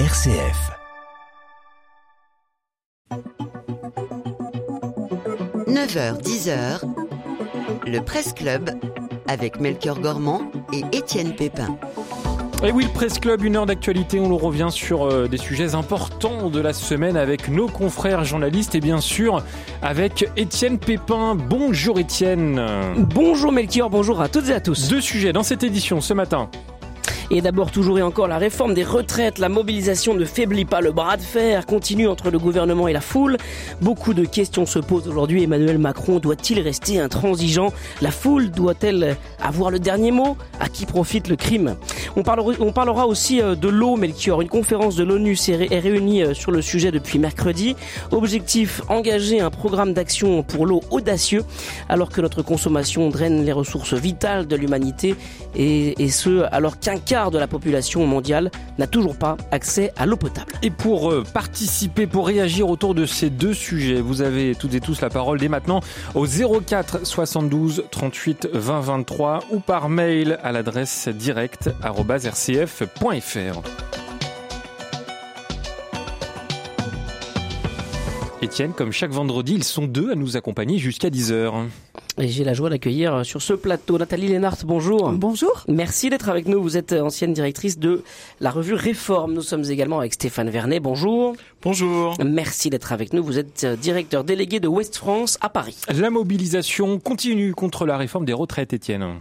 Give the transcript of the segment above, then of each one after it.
RCF. 9h, 10h, le Presse Club avec Melchior Gormand et Étienne Pépin. Et oui, le Presse Club, une heure d'actualité, on revient sur euh, des sujets importants de la semaine avec nos confrères journalistes et bien sûr avec Étienne Pépin. Bonjour Étienne. Bonjour Melchior, bonjour à toutes et à tous. Deux sujets dans cette édition ce matin. Et d'abord toujours et encore la réforme des retraites. La mobilisation ne faiblit pas. Le bras de fer continue entre le gouvernement et la foule. Beaucoup de questions se posent aujourd'hui. Emmanuel Macron doit-il rester intransigeant? La foule doit-elle avoir le dernier mot? À qui profite le crime? On parlera, aussi euh, de l'eau, Melchior. Une conférence de l'ONU est réunie euh, sur le sujet depuis mercredi. Objectif, engager un programme d'action pour l'eau audacieux alors que notre consommation draine les ressources vitales de l'humanité et, et ce alors qu'un quart de la population mondiale n'a toujours pas accès à l'eau potable. Et pour euh, participer, pour réagir autour de ces deux sujets, vous avez toutes et tous la parole dès maintenant au 04 72 38 20 23 ou par mail à l'adresse direct@rcf.fr. Étienne, comme chaque vendredi, ils sont deux à nous accompagner jusqu'à 10h. Et j'ai la joie d'accueillir sur ce plateau Nathalie Lénart, bonjour. Bonjour. Merci d'être avec nous. Vous êtes ancienne directrice de la revue Réforme. Nous sommes également avec Stéphane Vernet, bonjour. Bonjour. Merci d'être avec nous. Vous êtes directeur délégué de West France à Paris. La mobilisation continue contre la réforme des retraites, Étienne.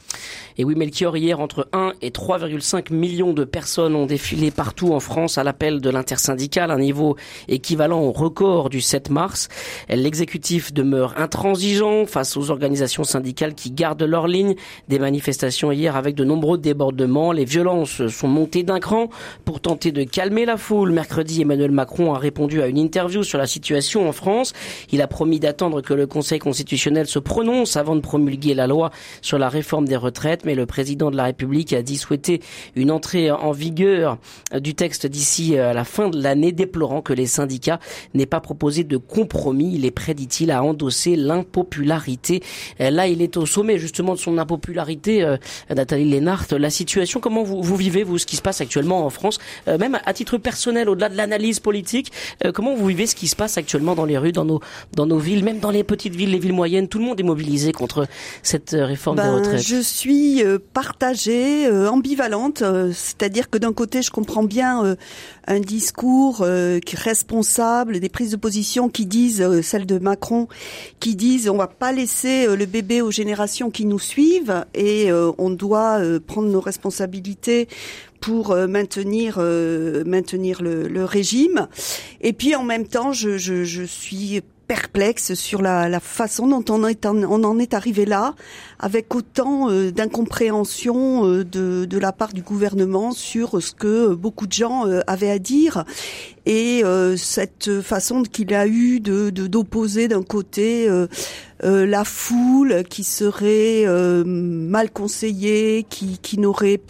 Et oui, Melchior, hier, entre 1 et 3,5 millions de personnes ont défilé partout en France à l'appel de l'intersyndicale, un niveau équivalent au record du 7 mars. L'exécutif demeure intransigeant face aux organisations syndicales qui gardent leur ligne. Des manifestations hier avec de nombreux débordements. Les violences sont montées d'un cran pour tenter de calmer la foule. Mercredi, Emmanuel Macron a répondu à une interview sur la situation en France. Il a promis d'attendre que le Conseil constitutionnel se prononce avant de promulguer la loi sur la réforme des retraites mais le président de la République a dit souhaiter une entrée en vigueur du texte d'ici euh, à la fin de l'année, déplorant que les syndicats n'aient pas proposé de compromis. Il est prêt, dit-il, à endosser l'impopularité. Euh, là, il est au sommet justement de son impopularité, euh, Nathalie Lénart. La situation, comment vous, vous vivez, vous, ce qui se passe actuellement en France, même à titre personnel, au-delà de l'analyse politique, comment vous vivez ce qui se passe actuellement dans les rues, dans nos, dans nos villes, même dans les petites villes, les villes moyennes, tout le monde est mobilisé contre cette réforme des Ben, retraites. Je suis euh, partagée, euh, ambivalente, euh, c'est-à-dire que d'un côté, je comprends bien euh, un discours euh, responsable, des prises de position qui disent, euh, celle de Macron, qui disent on va pas laisser euh, le bébé aux générations qui nous suivent et euh, on doit euh, prendre nos responsabilités pour euh, maintenir euh, maintenir le, le régime. Et puis en même temps, je, je, je suis perplexe sur la, la façon dont on, est on en est arrivé là, avec autant euh, d'incompréhension euh, de, de la part du gouvernement sur ce que beaucoup de gens euh, avaient à dire et euh, cette façon qu'il a eu de d'opposer d'un côté la foule qui serait mal conseillée, qui, qui n'aurait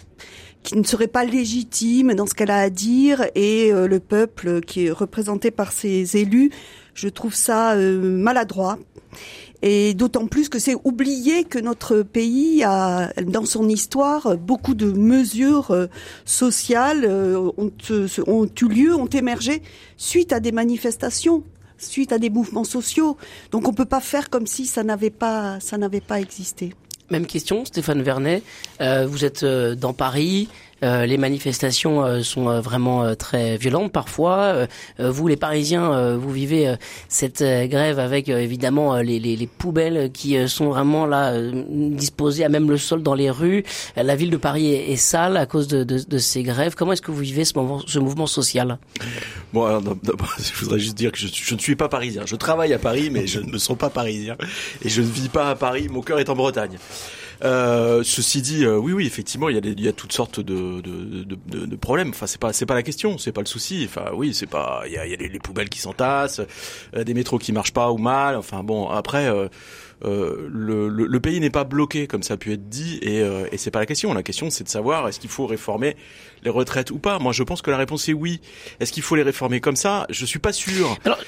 qui ne serait pas légitime dans ce qu'elle a à dire et euh, le peuple qui est représenté par ses élus, je trouve ça euh, maladroit. Et d'autant plus que c'est oublier que notre pays a, dans son histoire, beaucoup de mesures euh, sociales ont, ont eu lieu, ont émergé suite à des manifestations suite à des mouvements sociaux. Donc on peut pas faire comme si ça n'avait pas ça n'avait pas existé. Même question, Stéphane Vernet. Euh, vous êtes euh, dans Paris. Euh, les manifestations euh, sont euh, vraiment très violentes parfois. Vous, les Parisiens, vous vivez cette grève avec évidemment les, les, les poubelles qui sont vraiment là disposées à même le sol dans les rues. La ville de Paris est, sale à cause de, ces grèves. Comment est-ce que vous vivez ce, mouvement social? Bon, alors, je voudrais juste dire que je, je ne suis pas parisien. Je travaille à Paris, mais je ne me sens pas parisien. Et je ne vis pas à Paris. Mon cœur est en Bretagne. Euh, ceci dit, euh, oui, oui, effectivement, il y a, des, il y a toutes sortes de, de, de, de, problèmes. Enfin, c'est pas, c'est pas la question, c'est pas le souci. Enfin, oui, c'est pas, il y a, il y a les, les poubelles qui s'entassent, euh, des métros qui marchent pas ou mal. Enfin, bon, après. Euh, euh, le, le, le, pays n'est pas bloqué comme ça a pu être dit et, euh, et c'est pas la question. La question c'est de savoir est-ce qu'il faut réformer les retraites ou pas? Moi, je pense que la réponse est oui. Est-ce qu'il faut les réformer comme ça? Je suis pas sûr. Alors,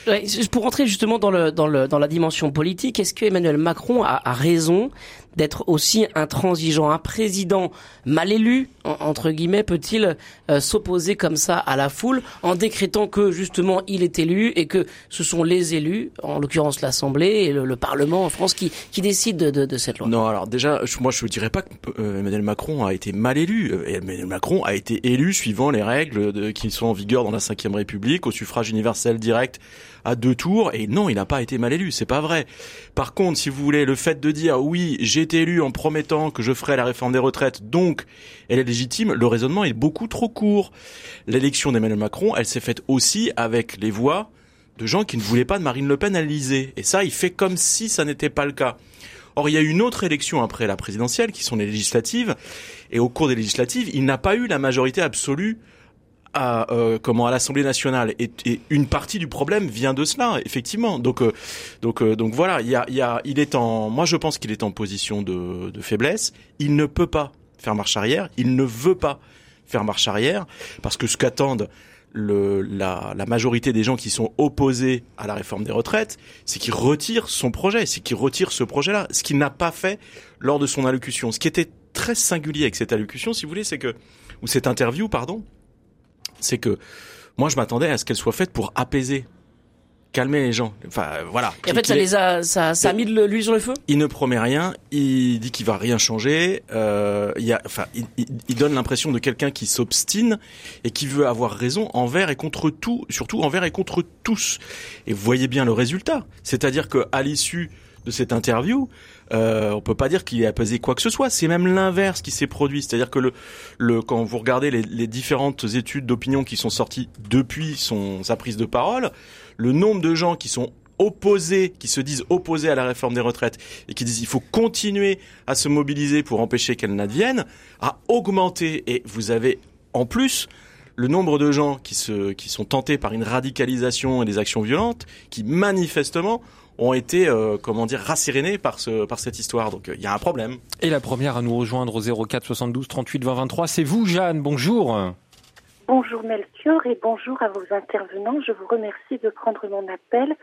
pour rentrer justement dans le dans le dans la dimension politique, est-ce que Emmanuel Macron a, a raison d'être aussi intransigeant. Un président mal élu, entre guillemets, peut-il euh, s'opposer comme ça à la foule en décrétant que justement il est élu et que ce sont les élus, en l'occurrence l'Assemblée et le, Parlement en France, qui, qui décident de, cette loi Non, alors déjà, moi je ne dirais pas que euh, Emmanuel Macron a été mal élu. Euh, Emmanuel Macron a été élu suivant les règles qui sont en vigueur dans la Ve République, au suffrage universel direct à deux tours et non, il n'a pas été mal élu, c'est pas vrai. Par contre, si vous voulez, le fait de dire oui, j'ai été élu en promettant que je ferai la réforme des retraites, donc elle est légitime, le raisonnement est beaucoup trop court. L'élection d'Emmanuel Macron, elle s'est faite aussi avec les voix de gens qui ne voulaient pas de Marine Le Pen à l'Élysée. Et ça, il fait comme si ça n'était pas le cas. Or, il y a une autre élection après la présidentielle, qui sont les législatives, et au cours des législatives, il n'a pas eu la majorité absolue à euh, comment à l'Assemblée nationale. Et, une partie du problème vient de cela effectivement. Donc euh, donc euh, donc voilà il y a, y a il est en moi je pense qu'il est en position de, faiblesse. Il ne peut pas faire marche arrière. Il ne veut pas faire marche arrière parce que ce qu'attendent la, la, majorité des gens qui sont opposés à la réforme des retraites, c'est qu'il retire son projet, c'est qu'il retire ce projet-là, ce qu'il n'a pas fait lors de son allocution. Ce qui était très singulier avec cette allocution, si vous voulez, c'est que ou cette interview, pardon, c'est que moi je m'attendais à ce qu'elle soit faite pour apaiser calmer les gens. Enfin, voilà. Et en fait, ça les a, ça, ça a mis de l'huile sur le feu? Il ne promet rien. Il dit qu'il va rien changer. Euh, il y a, enfin, il, il donne l'impression de quelqu'un qui s'obstine et qui veut avoir raison envers et contre tout, surtout envers et contre tous. Et vous voyez bien le résultat. C'est-à-dire que à l'issue de cette interview, euh, on peut pas dire qu'il a pesé quoi que ce soit. C'est même l'inverse qui s'est produit. C'est-à-dire que le, le, quand vous regardez les, les différentes études d'opinion qui sont sorties depuis son, sa prise de parole, le nombre de gens qui sont opposés, qui se disent opposés à la réforme des retraites et qui disent il faut continuer à se mobiliser pour empêcher qu'elle n'advienne, a augmenté. Et vous avez en plus le nombre de gens qui, se, qui sont tentés par une radicalisation et des actions violentes, qui manifestement ont été, euh, comment dire, rassérénés par, ce, par cette histoire. Donc il y a un problème. Et la première à nous rejoindre au 04 72 38 20 23, c'est vous, Jeanne. Bonjour. Bonjour Melchior et bonjour à vos intervenants. Je vous remercie de prendre mon appel.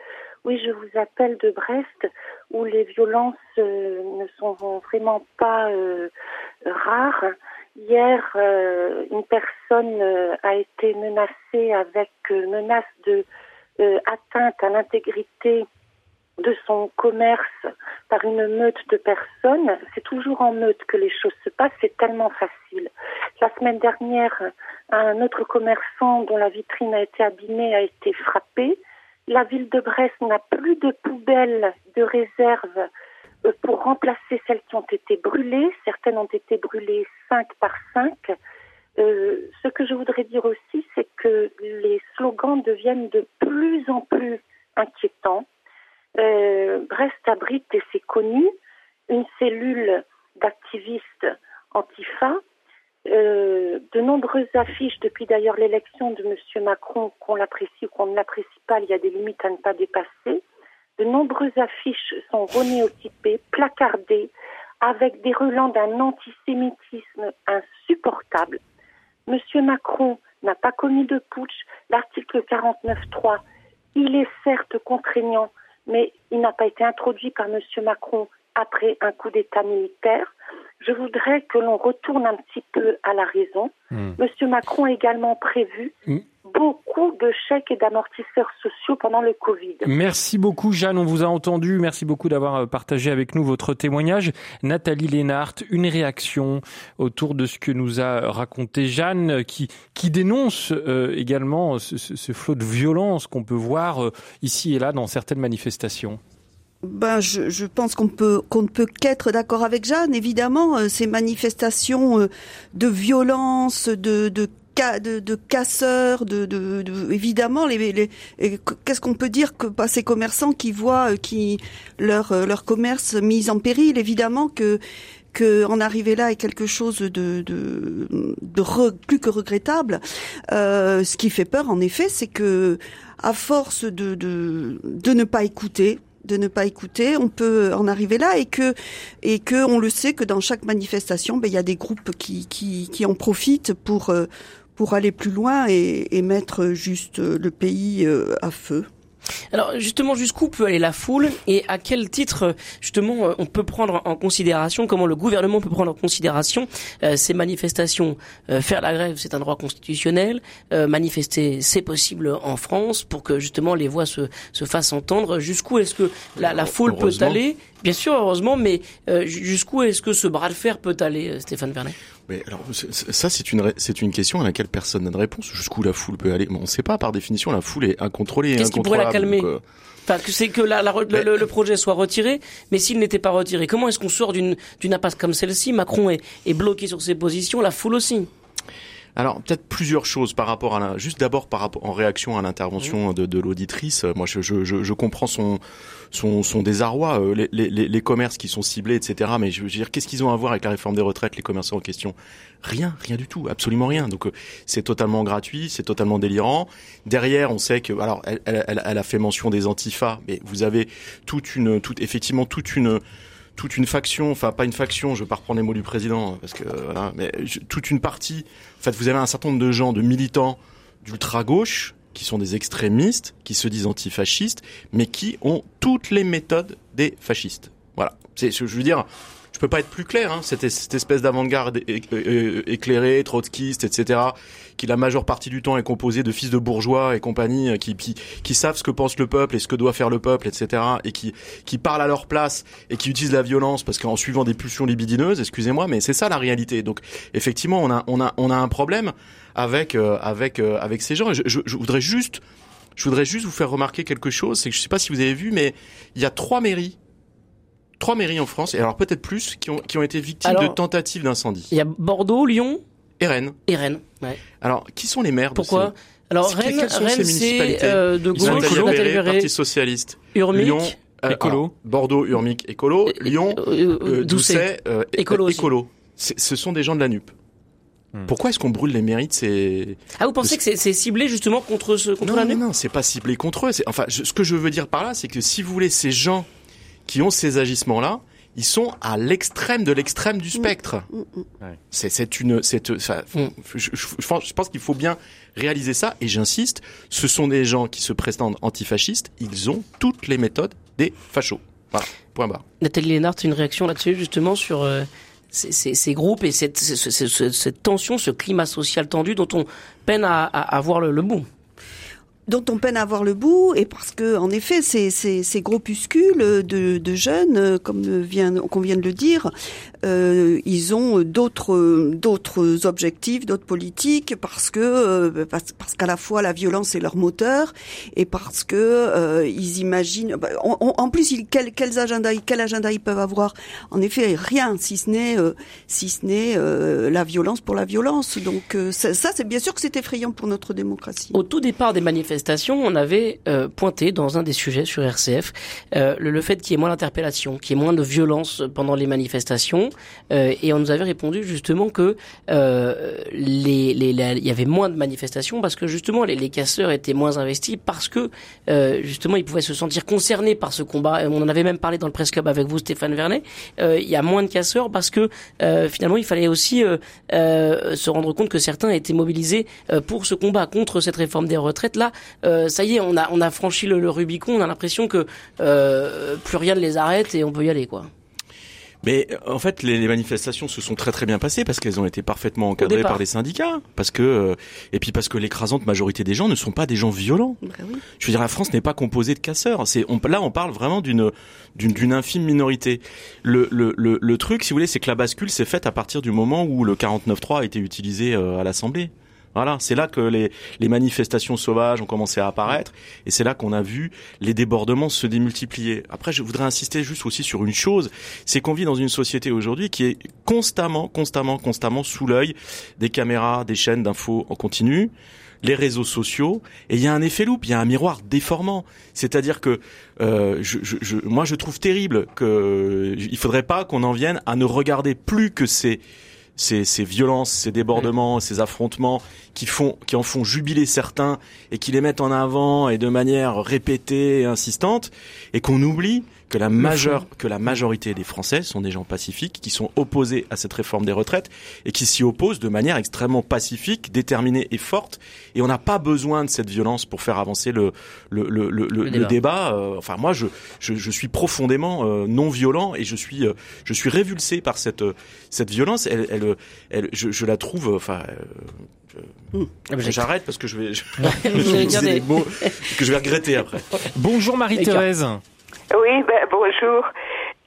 Oui, je vous appelle de Brest où les violences euh, ne sont vraiment pas euh, rares. Hier, une personne a été menacée avec menace de atteinte à l'intégrité de son commerce par une meute de personnes. C'est toujours en meute que les choses se passent, c'est tellement facile. La semaine dernière, un autre commerçant dont la vitrine a été abîmée a été frappé. La ville de Brest n'a plus de poubelles de réserve euh, pour remplacer celles qui ont été brûlées. Certaines ont été brûlées cinq par cinq. Euh, ce que je voudrais dire aussi, c'est que les slogans deviennent de plus en plus inquiétants. Euh, Brest abrite, et c'est connu, une cellule d'activistes antifa. Euh, de nombreuses affiches depuis d'ailleurs l'élection de M. Macron, qu'on l'apprécie ou qu'on ne l'apprécie pas, il y a des limites à ne pas dépasser. De nombreuses affiches sont renéotypées, placardées, avec des relents d'un antisémitisme insupportable. M. Macron n'a pas commis de putsch. L'article 49.3, il est certes contraignant, mais il n'a pas été introduit par M. Macron après un coup d'État militaire. Je voudrais que l'on retourne un petit peu à la raison. Hmm. M. Macron a également prévu hmm. Beaucoup de chèques et d'amortisseurs sociaux pendant le Covid. Merci beaucoup, Jeanne. On vous a entendu. Merci beaucoup d'avoir euh, partagé avec nous votre témoignage. Nathalie Lénart, une réaction autour de ce que nous a raconté Jeanne, euh, qui, qui dénonce euh, également ce, ce, flot de violence qu'on peut voir ici et là dans certaines manifestations. Ben, je, je pense qu'on peut qu'on ne peut qu'être d'accord avec Jeanne. Évidemment, euh, ces manifestations euh, de violence, de, de de, de casseurs, de, de, de, évidemment les, les qu'est-ce qu'on peut dire que pas ces commerçants qui voient euh, qui leur leur commerce mis en péril? Évidemment que que en arriver là est quelque chose de, de, de plus que regrettable. Euh, ce qui fait peur, en effet, c'est que à force de, de, de ne pas écouter, de ne pas écouter, on peut en arriver là et que et que on le sait que dans chaque manifestation, ben, il y a des groupes qui qui, qui en profitent pour euh, pour aller plus loin et, et mettre juste le pays à feu. Alors justement, jusqu'où peut aller la foule et à quel titre justement euh, on peut prendre en considération, comment le gouvernement peut prendre en considération euh, ces manifestations? Euh, Faire la grève, c'est un droit constitutionnel. manifester, c'est possible en France pour que justement les voix se, se fassent entendre. Jusqu'où est-ce que la, la foule peut aller? Bien sûr, heureusement, mais jusqu'où est-ce que ce bras de fer peut aller, Stéphane Vernet? Mais alors ça c'est une c'est une question à laquelle personne n'a de réponse. Jusqu'où la foule peut aller? On ne sait pas par définition. La foule est incontrôlée. Qu'est-ce qui pourrait la calmer? euh, Enfin, que c'est que la, le, projet soit retiré, mais s'il n'était pas retiré, comment est-ce qu'on sort d'une d'une impasse comme celle-ci? Macron est, est bloqué sur ses positions, la foule aussi. Alors peut-être plusieurs choses par rapport à la, juste d'abord par rapport en réaction à l'intervention de, de l'auditrice. Moi, je, je, je, comprends son son, son désarroi, euh, les, les, les, commerces qui sont ciblés, etc. Mais je veux dire, qu'est-ce qu'ils ont à voir avec la réforme des retraites, les commerçants en question? Rien, rien du tout, absolument rien. Donc euh, c'est totalement gratuit, c'est totalement délirant. Derrière, on sait que, alors, elle, elle, elle a fait mention des antifas, mais vous avez toute une, toute effectivement toute une toute une faction, enfin pas une faction, je vais pas reprendre les mots du président parce que voilà, mais toute une partie. En fait, vous avez un certain nombre de gens, de militants d'ultra gauche qui sont des extrémistes, qui se disent antifascistes, mais qui ont toutes les méthodes des fascistes. Voilà. C'est, je veux dire, je peux pas être plus clair, hein, cette, cette espèce d'avant-garde éclairée, trotskiste, etc., qui la majeure partie du temps est composée de fils de bourgeois et compagnie, qui, qui, qui savent ce que pense le peuple et ce que doit faire le peuple, etc., et qui, qui parlent à leur place et qui utilisent la violence parce qu'en suivant des pulsions libidineuses, excusez-moi, mais c'est ça la réalité. Donc, effectivement, on a, on a, on a un problème avec, euh, avec, euh, avec ces gens. Je, je, je voudrais juste, je voudrais juste vous faire remarquer quelque chose, c'est que je sais pas si vous avez vu, mais il y a trois mairies trois mairies en France, et alors peut-être plus, qui ont, qui ont été victimes de tentatives d'incendie. Il y a Bordeaux, Lyon et Rennes. Et Rennes, ouais. Alors, qui sont les maires Pourquoi alors Rennes, Rennes c'est euh, de gauche, Nathalie Parti socialiste. Urmic, Lyon, euh, écolo. Bordeaux, Urmic, écolo. Lyon, euh, euh Doucet, euh, écolo. écolo. Ce sont des gens de la NUP. Hmm. Pourquoi est-ce qu'on brûle les mérites ces Ah, vous pensez que c'est ciblé justement contre ce contre non, la NUP Non, non, c'est pas ciblé contre eux. Enfin, ce que je veux dire par là, c'est que si vous voulez, ces gens qui ont ces agissements-là, ils sont à l'extrême de l'extrême du spectre. Mm, mm, mm. C'est une, c'est, je, je, pense qu'il faut bien réaliser ça. Et j'insiste, ce sont des gens qui se prétendent antifascistes. Ils ont toutes les méthodes des fachos. Voilà. Point barre. Nathalie Lénard, une réaction là-dessus justement sur euh, ces, ces, ces, groupes et cette, cette, cette, tension, ce climat social tendu dont on peine à, à, à voir le, le bout? Dont on peine à voir le bout, et parce que, en effet, ces, ces, ces groupuscules de, de jeunes, comme vient, qu'on vient de le dire, euh, ils ont d'autres d'autres objectifs, d'autres politiques, parce que euh, parce, qu'à la fois la violence est leur moteur, et parce que euh, ils imaginent. Bah, en plus, ils, quels, quels agendas, quel agenda ils peuvent avoir En effet, rien, si ce n'est euh, si ce n'est euh, la violence pour la violence. Donc ça, ça c'est bien sûr que c'est effrayant pour notre démocratie. Au tout départ des manifestations on avait euh, pointé dans un des sujets sur RCF euh, le, fait qu'il y ait moins d'interpellations, qu'il y ait moins de violence pendant les manifestations, euh, et on nous avait répondu justement que les, les, il y avait moins de manifestations parce que justement les, casseurs étaient moins investis parce que justement ils pouvaient se sentir concernés par ce combat. On en avait même parlé dans le press club avec vous, Stéphane Vernet. il y a moins de casseurs parce que finalement il fallait aussi se rendre compte que certains étaient mobilisés pour ce combat contre cette réforme des retraites. Là, euh, ça y est, on a, franchi le, Rubicon, on a l'impression que euh, plus rien ne les arrête et on peut y aller, quoi. Mais en fait, les, manifestations se sont très très bien passées parce qu'elles ont été parfaitement encadrées par les syndicats, parce que euh, et puis parce que l'écrasante majorité des gens ne sont pas des gens violents. Bah Je veux dire, la France n'est pas composée de casseurs. C'est on, là, on parle vraiment d'une d'une infime minorité. Le, le, le, le truc, si vous voulez, c'est que la bascule s'est faite à partir du moment où le 49.3 a été utilisé à l'Assemblée. Voilà, c'est là que les, les, manifestations sauvages ont commencé à apparaître et c'est là qu'on a vu les débordements se démultiplier. Après, je voudrais insister juste aussi sur une chose, c'est qu'on vit dans une société aujourd'hui qui est constamment, constamment, constamment sous l'œil des caméras, des chaînes d'infos en continu les réseaux sociaux et il y a un effet loupe, il y a un miroir déformant. C'est-à-dire que euh, je, je, moi je trouve terrible que il faudrait pas qu'on en vienne à ne regarder plus que ces ces, ces violences, ces débordements, ces affrontements qui font, qui en font jubiler certains et qui les mettent en avant et de manière répétée et insistante, et qu'on oublie que la majeure, que la majorité des Français sont des gens pacifiques qui sont opposés à cette réforme des retraites et qui s'y opposent de manière extrêmement pacifique, déterminée et forte. Et on n'a pas besoin de cette violence pour faire avancer le le le, le, le débat. Euh, enfin, moi, je, je, je suis profondément euh, non violent et je suis euh, je suis révulsé par cette cette violence. Elle, elle, elle je, je la trouve. Enfin. Mmh. J'arrête parce que je vais, je, vais utiliser des mots que je vais regretter après. Bonjour Marie-Thérèse. Oui, ben, bonjour.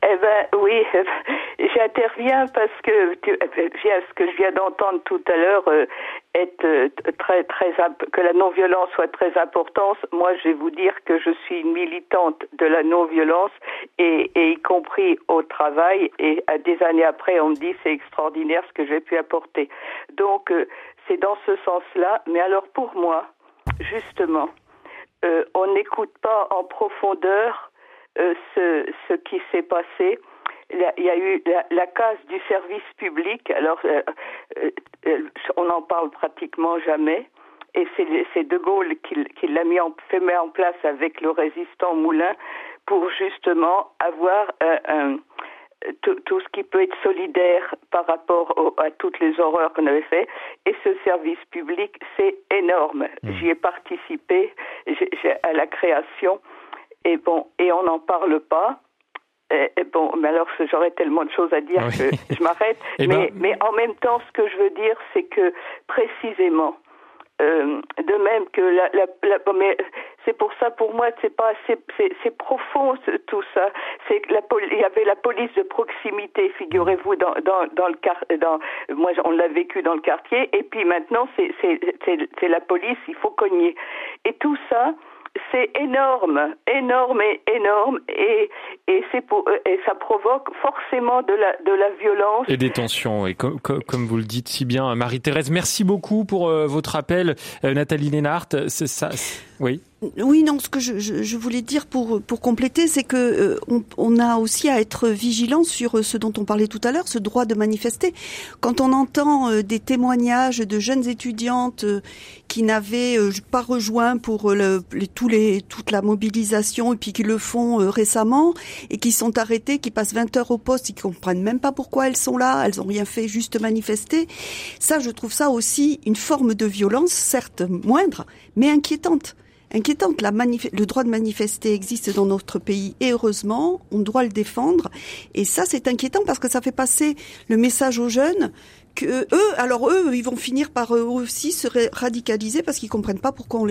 Eh ben oui, j'interviens parce que ce que je viens d'entendre tout à l'heure euh, est euh, très très que la non-violence soit très importante. Moi, je vais vous dire que je suis une militante de la non-violence et, et, y compris au travail. Et des années après, on me dit c'est extraordinaire ce que j'ai pu apporter. Donc euh, c'est dans ce sens-là. Mais alors pour moi, justement, on n'écoute pas en profondeur euh, ce, ce qui s'est passé. Il y a eu la, la case du service public. Alors, euh, euh, on n'en parle pratiquement jamais. Et c'est De Gaulle qui, qui l'a mis en, fait mettre en place avec le résistant Moulin pour justement avoir un, tout, tout, ce qui peut être solidaire par rapport à toutes les horreurs qu'on avait fait. Et ce service public, c'est énorme. Mmh. J'y ai participé à la création et bon, et on n'en parle pas. Et, bon, mais alors j'aurais tellement de choses à dire que je m'arrête. Eh ben, mais, mais en même temps, ce que je veux dire, c'est que précisément, euh, de même que la, la, la mais c'est pour ça pour moi c'est pas c'est profond tout ça. C'est la il y avait la police de proximité figurez-vous dans dans dans le dans moi on l'a vécu dans le quartier. Et puis maintenant c'est c'est c'est la police il faut cogner. Et tout ça c'est énorme, énorme et énorme, et, et, et ça provoque forcément de la, de la violence. Et des tensions, et comme, comme, vous le dites si bien, Marie-Thérèse, merci beaucoup pour euh, votre appel. Euh, Nathalie Lénart, ça, oui. Oui, non, ce que je, voulais dire pour, pour compléter, c'est que euh, on, a aussi à être vigilant sur ce dont on parlait tout à l'heure, ce droit de manifester. Quand on entend des témoignages de jeunes étudiantes qui n'avaient pas rejoint pour le, tous les, toute la mobilisation et puis qui le font récemment et qui sont arrêtés, qui passent 20 heures au poste qui comprennent même pas pourquoi elles sont là, elles ont rien fait, juste manifester. Ça, je trouve ça aussi une forme de violence, certes moindre, mais inquiétante inquiétante. La le droit de manifester existe dans notre pays et heureusement, on doit le défendre. Et ça, c'est inquiétant parce que ça fait passer le message aux jeunes que eux, alors eux, ils vont finir par eux aussi se radicaliser parce qu'ils comprennent pas pourquoi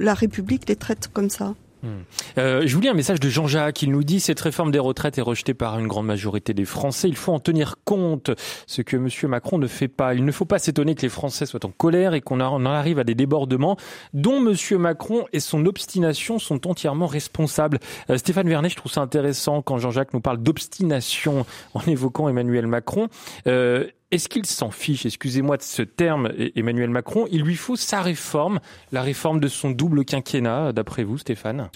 la République les traite comme ça. Hmm. Euh, je vous lis un message de Jean-Jacques. Il nous dit cette réforme des retraites est rejetée par une grande majorité des Français. Il faut en tenir compte, ce que M. Macron ne fait pas. Il ne faut pas s'étonner que les Français soient en colère et qu'on en arrive à des débordements dont M. Macron et son obstination sont entièrement responsables. Euh, Stéphane Vernet, je trouve ça intéressant quand Jean-Jacques nous parle d'obstination en évoquant Emmanuel Macron. Euh, est-ce qu'il s'en fiche, excusez-moi de ce terme, e-, Emmanuel Macron Il lui faut sa réforme, la réforme de son double quinquennat, d'après vous, Stéphane?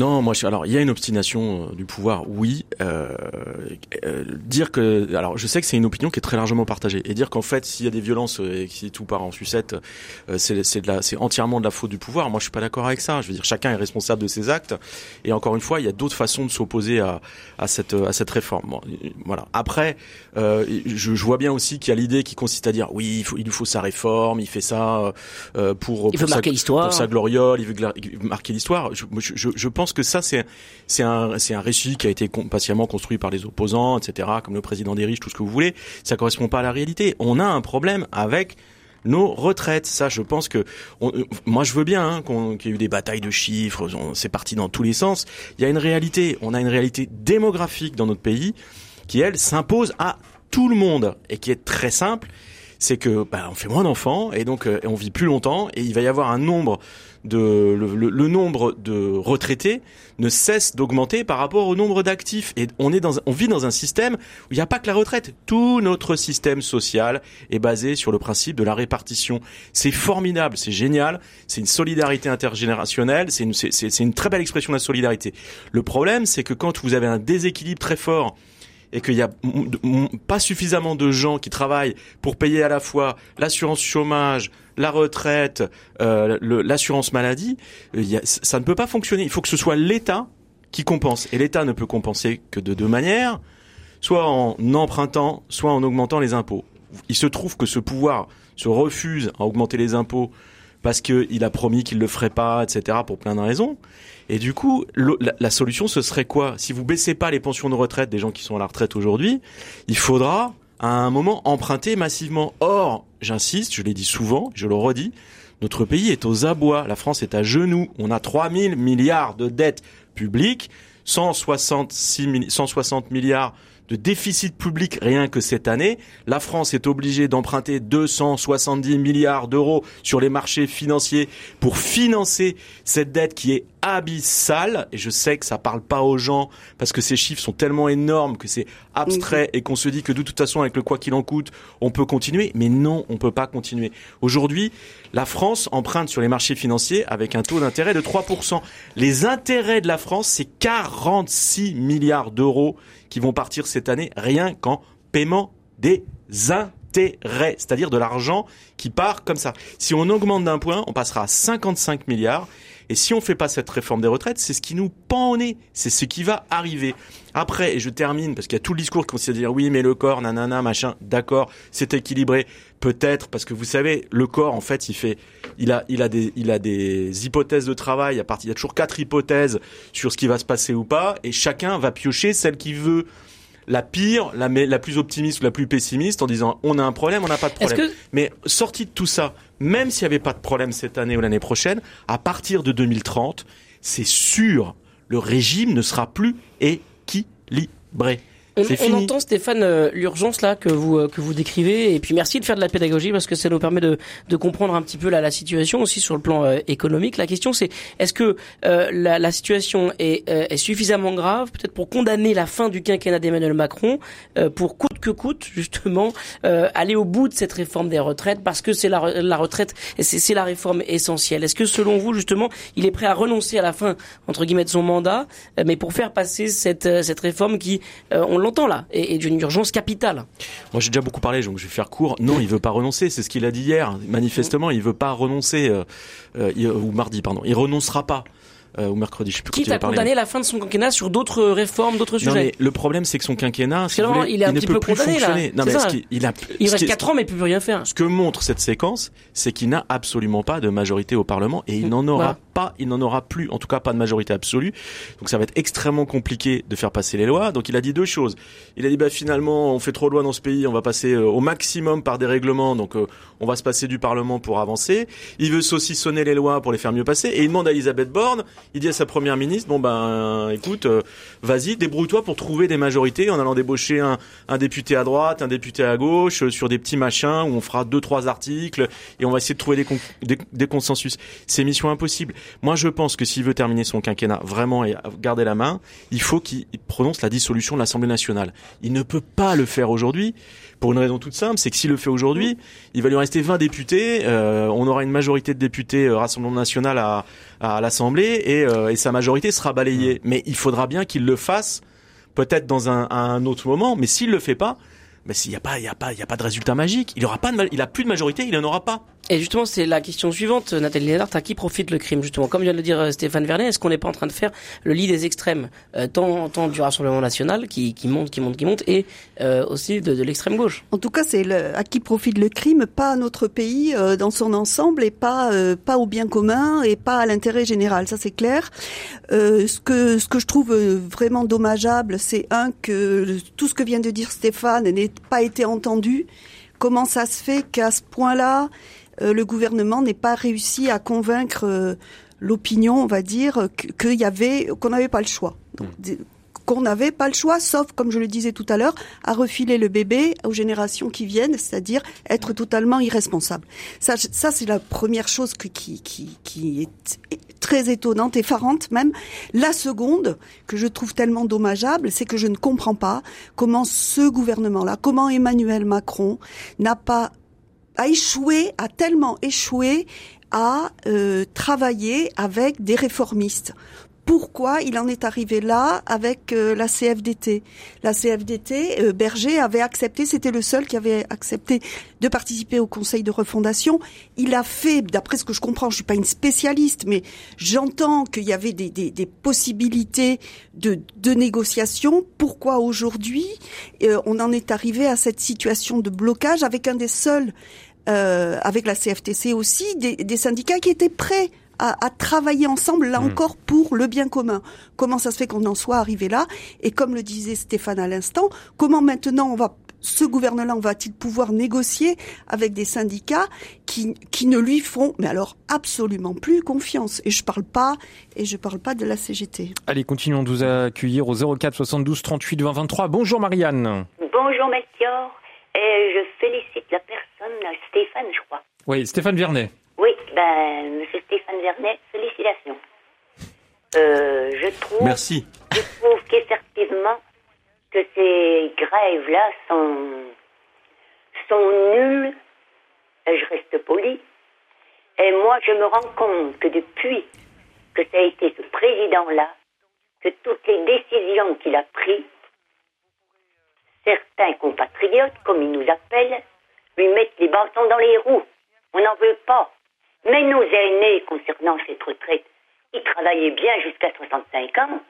Non, moi, alors il y a une obstination euh, du pouvoir, oui. Euh, euh, dire que, alors je sais que c'est une opinion qui est très largement partagée, et dire qu'en fait, s'il y a des violences et que si tout part en sucette, c'est c'est c'est entièrement de la faute du pouvoir. Moi, je suis pas d'accord avec ça. Je veux dire, chacun est responsable de ses actes, et encore une fois, il y a d'autres façons de s'opposer à, à cette à cette réforme. voilà. Après, je, je, vois bien aussi qu'il y a l'idée qui consiste à dire, oui, il faut, il lui faut sa réforme, il fait ça pour il pour, sa, pour sa gloriole, il veut marquer l'histoire. Je, je, je pense que ça, c'est un récit qui a été patiemment construit par les opposants, etc., comme le président des riches, tout ce que vous voulez. Ça correspond pas à la réalité. On a un problème avec nos retraites. Ça, je pense que moi, je veux bien hein, qu'il y ait eu des batailles de chiffres. C'est parti dans tous les sens. Il y a une réalité. On a une réalité démographique dans notre pays qui, elle, s'impose à tout le monde et qui est très simple. C'est que bah, on fait moins d'enfants et donc euh, on vit plus longtemps et il va y avoir un nombre de le, nombre de retraités ne cesse d'augmenter par rapport au nombre d'actifs. Et on est dans, on vit dans un système où il n'y a pas que la retraite. Tout notre système social est basé sur le principe de la répartition. C'est formidable, c'est génial, c'est une solidarité intergénérationnelle, c'est une, c'est une très belle expression de la solidarité. Le problème, c'est que quand vous avez un déséquilibre très fort et qu'il n'y a pas suffisamment de gens qui travaillent pour payer à la fois l'assurance chômage, la retraite, euh, l'assurance maladie, ça ne peut pas fonctionner. Il faut que ce soit l'État qui compense. Et l'État ne peut compenser que de deux manières, soit en empruntant, soit en augmentant les impôts. Il se trouve que ce pouvoir se refuse à augmenter les impôts parce qu'il a promis qu'il le ferait pas, etc., pour plein de raisons. Et du coup, la, solution, ce serait quoi? Si vous baissez pas les pensions de retraite des gens qui sont à la retraite aujourd'hui, il faudra à un moment emprunter massivement. Or, j'insiste, je l'ai dit souvent, je le redis, notre pays est aux abois, la France est à genoux, on a 3000 milliards de dettes publiques, 166 160 milliards de déficit public rien que cette année. La France est obligée d'emprunter 270 milliards d'euros sur les marchés financiers pour financer cette dette qui est abyssale. Et je sais que ça parle pas aux gens parce que ces chiffres sont tellement énormes que c'est abstrait et qu'on se dit que de toute façon avec le quoi qu'il en coûte, on peut continuer. Mais non, on peut pas continuer. Aujourd'hui, la France emprunte sur les marchés financiers avec un taux d'intérêt de 3%. Les intérêts de la France, c'est 46 milliards d'euros qui vont partir cette année rien qu'en paiement des intérêts, c'est-à-dire de l'argent qui part comme ça. Si on augmente d'un point, on passera à 55 milliards. Et si on fait pas cette réforme des retraites, c'est ce qui nous pend au nez. C'est ce qui va arriver. Après, et je termine, parce qu'il y a tout le discours qui consiste à dire oui, mais le corps, nanana, machin, d'accord, c'est équilibré. Peut-être, parce que vous savez, le corps, en fait, il fait, il a, il a des, il a des hypothèses de travail. À partir, il y a toujours quatre hypothèses sur ce qui va se passer ou pas, et chacun va piocher celle qu'il veut la pire, la, la plus optimiste ou la plus pessimiste en disant on a un problème, on n'a pas de problème. Mais sorti de tout ça, même s'il n'y avait pas de problème cette année ou l'année prochaine, à partir de 2030, c'est sûr, le régime ne sera plus équilibré. On, entend Stéphane euh, l'urgence là que vous euh, que vous décrivez et puis merci de faire de la pédagogie parce que ça nous permet de, de comprendre un petit peu la, la situation aussi sur le plan euh, économique. La question c'est est-ce que la, la, situation est, est suffisamment grave peut-être pour condamner la fin du quinquennat d'Emmanuel Macron pour coûte que coûte justement aller au bout de cette réforme des retraites parce que c'est la, la retraite c'est la réforme essentielle. Est-ce que selon vous justement il est prêt à renoncer à la fin entre guillemets de son mandat mais pour faire passer cette cette réforme qui on longtemps là, et, d'une urgence capitale. Moi j'ai déjà beaucoup parlé, donc je vais faire court. Non, il veut pas renoncer, c'est ce qu'il a dit hier. Manifestement, il veut pas renoncer, euh, euh, ou mardi, pardon. Il renoncera pas. Euh, ou mercredi, je sais plus Quitte à condamner la fin de son quinquennat sur d'autres réformes, d'autres sujets. Non, mais le problème, c'est que son quinquennat, si vous il, est un il petit peu condamné là. Non, mais il, a, il reste 4 ans, mais il peut rien faire. Ce que montre cette séquence, c'est qu'il n'a absolument pas de majorité au Parlement et il n'en aura pas, il n'en aura plus, en tout cas pas de majorité absolue. Donc ça va être extrêmement compliqué de faire passer les lois. Donc il a dit deux choses. Il a dit bah finalement, on fait trop de lois dans ce pays, on va passer euh, au maximum par des règlements, donc euh, on va se passer du Parlement pour avancer. Il veut saucissonner les lois pour les faire mieux passer et il demande à Elisabeth Borne, il dit à sa première ministre, bon ben écoute, euh, vas-y, débrouille-toi pour trouver des majorités en allant débaucher un, un, député à droite, un député à gauche, euh, sur des petits machins où on fera deux trois articles et on va essayer de trouver des, des, consensus. C'est mission impossible. Moi, je pense que s'il veut terminer son quinquennat vraiment et garder la main, il faut qu'il prononce la dissolution de l'Assemblée nationale. Il ne peut pas le faire aujourd'hui pour une raison toute simple, c'est que s'il le fait aujourd'hui, il va lui rester 20 députés, euh, on aura une majorité de députés euh, Rassemblement National à, à l'Assemblée et, euh, et, sa majorité sera balayée. Mais il faudra bien qu'il le fasse, peut-être dans un, un, autre moment, mais s'il le fait pas, mais s'il n'y a pas, il y a pas, il y a pas de résultat magique. Il aura pas, de, il a plus de majorité, il en aura pas. Et justement, c'est la question suivante, Nathalie Lénard, à qui profite le crime justement? Comme vient de le dire euh, Stéphane Vernet, est-ce qu'on n'est pas en train de faire le lit des extrêmes, euh, tant, tant du Rassemblement National qui, qui monte, qui monte, qui monte, et euh, aussi de, de l'extrême gauche? En tout cas, c'est à qui profite le crime, pas à notre pays euh, dans son ensemble, et pas euh, pas au bien commun, et pas à l'intérêt général. Ça, c'est clair. ce que ce que je trouve vraiment dommageable, c'est un que tout ce que vient de dire Stéphane n'ait pas été entendu. Comment ça se fait qu'à ce point-là, euh, le gouvernement n'ait pas réussi à convaincre euh, l'opinion, on va dire, qu'il y avait, qu'on n'avait pas le choix. Hmm. qu'on n'avait pas le choix, sauf, comme je le disais tout à l'heure, à refiler le bébé aux générations qui viennent, c'est-à-dire être totalement irresponsable. Ça, ça c'est la première chose qui, qui, qui est très étonnante, effarante même. La seconde, que je trouve tellement dommageable, c'est que je ne comprends pas comment ce gouvernement-là, comment Emmanuel Macron n'a pas a échoué, a tellement échoué à euh, travailler avec des réformistes pourquoi il en est arrivé là avec euh, la CFDT. La CFDT, euh, Berger avait accepté, c'était le seul qui avait accepté de participer au conseil de refondation. Il a fait, d'après ce que je comprends, je suis pas une spécialiste, mais j'entends qu'il y avait des, des, des possibilités de, de négociation. Pourquoi aujourd'hui euh, on en est arrivé à cette situation de blocage avec un des seuls euh, avec la CFTC aussi, des, des, syndicats qui étaient prêts à, travailler ensemble, là hmm. encore, pour le bien commun. Comment ça se fait qu'on en soit arrivé là? Et comme le disait Stéphane à l'instant, comment maintenant on va ce gouvernement va-t-il pouvoir négocier avec des syndicats qui, qui ne lui font, mais alors absolument plus confiance? Et je parle pas, et je parle pas de la CGT. Allez, continuons de vous accueillir au 04 72 38 20 23. Bonjour Marianne. Bonjour Melchior. Et je félicite la personne, Stéphane, je crois. Oui, Stéphane Vernet. Oui, ben, monsieur Stéphane Vernet, félicitations. Euh, je trouve. Merci. Je trouve qu'effectivement, que ces grèves-là sont, sont nulles. Et je reste poli. Et moi, je me rends compte que depuis que ça a été ce président-là, que toutes les décisions qu'il a prises, certains compatriotes, comme ils nous appellent, lui mettent les bâtons dans les roues. On n'en veut pas. Mais nos aînés, concernant cette retraite, ils travaillaient bien jusqu'à 65 ans.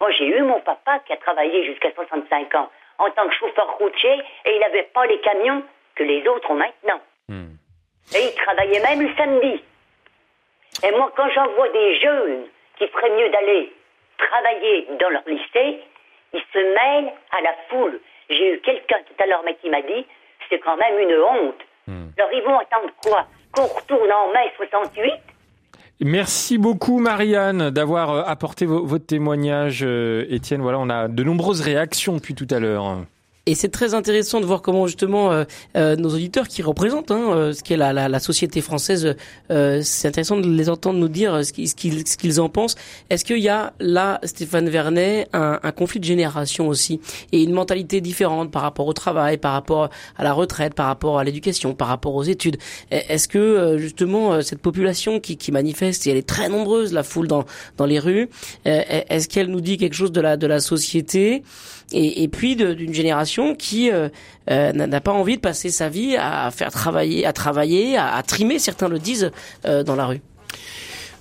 Moi, j'ai eu mon papa qui a travaillé jusqu'à 65 ans en tant que chauffeur routier et il n'avait pas les camions que les autres ont maintenant. Hmm. Et il travaillait même le samedi. Et moi, quand j'en vois des jeunes qui feraient mieux d'aller travailler dans leur lycée, ils se mêlent à la foule. J'ai eu quelqu'un tout à l'heure qui m'a dit, c'est quand même une honte. Hmm. Alors ils vont attendre quoi? Qu'on retourne en mai 68 Merci beaucoup Marianne d'avoir euh, apporté votre témoignage, euh, Étienne. Voilà, on a de nombreuses réactions depuis tout à l'heure. Et c'est très intéressant de voir comment justement euh, euh, nos auditeurs qui représentent hein, euh, ce qu'est la, la, la, société française, c'est intéressant de les entendre nous dire ce qu'ils ce qu'ils en pensent. Est-ce qu'il y a là, Stéphane Vernet, un, un, conflit de génération aussi? Et une mentalité différente par rapport au travail, par rapport à la retraite, par rapport à l'éducation, par rapport aux études? Est-ce que justement cette population qui, qui manifeste, et elle est très nombreuse, la foule dans, dans les rues, est-ce qu'elle nous dit quelque chose de la, de la société? Et, puis d'une génération qui euh, euh, n'a pas envie de passer sa vie à faire travailler, à travailler, à, trimer, certains le disent, euh, dans la rue.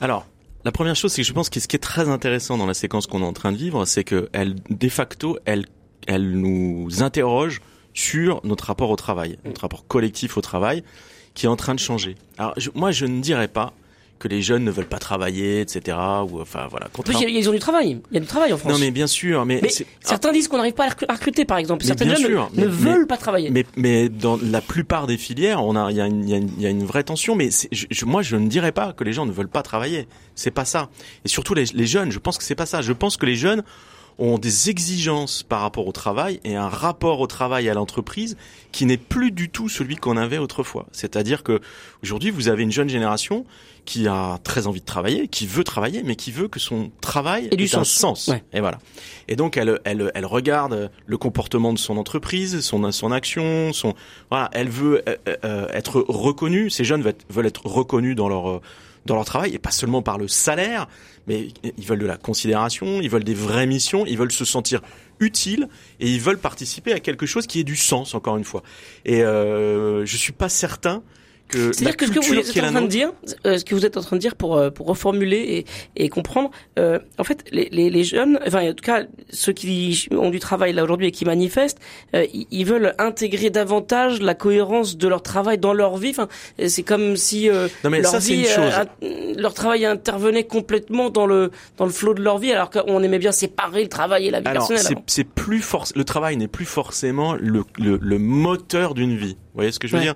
Alors, la première chose, c'est que je pense que ce qui est très intéressant dans la séquence qu'on est en train de vivre, c'est que elle, de facto, elle, elle nous interroge sur notre rapport au travail, notre rapport collectif au travail, qui est en train de changer. Alors, moi, je ne dirais pas que les jeunes ne veulent pas travailler, etc. Ou enfin voilà. ils ont du travail. Il y a du travail en France. Non mais bien sûr, mais, certains disent qu'on n'arrive pas à recruter, par exemple. Certains jeunes ne, veulent pas travailler. Mais, mais dans la plupart des filières, on a il y a une, y a une, vraie tension. Mais je, moi, je ne dirais pas que les gens ne veulent pas travailler. C'est pas ça. Et surtout les, les jeunes, je pense que c'est pas ça. Je pense que les jeunes ont des exigences par rapport au travail et un rapport au travail à l'entreprise qui n'est plus du tout celui qu'on avait autrefois. C'est-à-dire que aujourd'hui, vous avez une jeune génération qui a très envie de travailler, qui veut travailler, mais qui veut que son travail ait du sens. un sens. Et voilà. Et donc elle, elle, elle regarde le comportement de son entreprise, son, son action, son voilà. Elle veut euh, euh, être reconnue. Ces jeunes veulent être reconnus dans leur dans leur travail et pas seulement par le salaire, mais ils veulent de la considération, ils veulent des vraies missions, ils veulent se sentir utiles et ils veulent participer à quelque chose qui ait du sens encore une fois. Et euh, je suis pas certain c'est-à-dire que ce que vous êtes en train de dire, euh, ce que vous êtes en train de dire pour euh, pour reformuler et, et comprendre, euh, en fait, les, les, les, jeunes, enfin en tout cas ceux qui ont du travail là aujourd'hui et qui manifestent, euh, ils veulent intégrer davantage la cohérence de leur travail dans leur vie. Enfin, c'est comme si non, mais leur ça, vie, leur travail intervenait complètement dans le dans le flot de leur vie, alors qu'on aimait bien séparer le travail et la vie alors, personnelle. C'est plus force, le travail n'est plus forcément le, le, le moteur d'une vie. Vous voyez ce que je veux dire?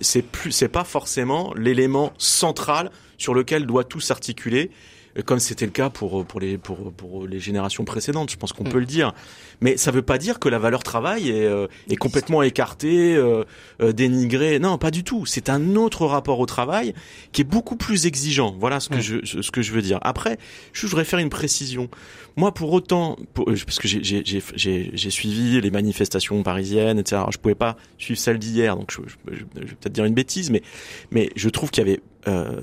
C'est plus, c'est pas forcément l'élément central sur lequel doit tout s'articuler comme c'était le cas pour pour les pour pour les générations précédentes. Je pense qu'on mm. peut le dire. Mais ça veut pas dire que la valeur travail est euh, est complètement écartée, euh, euh, dénigrée. Non, pas du tout. C'est un autre rapport au travail qui est beaucoup plus exigeant. Voilà ce que mm. je ce que je veux dire. Après, je voudrais faire une précision. Moi, pour autant, parce que j'ai j'ai j'ai j'ai suivi les manifestations parisiennes, etc. Alors, je pouvais pas suivre celle d'hier, donc je, je, je, vais peut-être dire une bêtise, mais mais je trouve qu'il y avait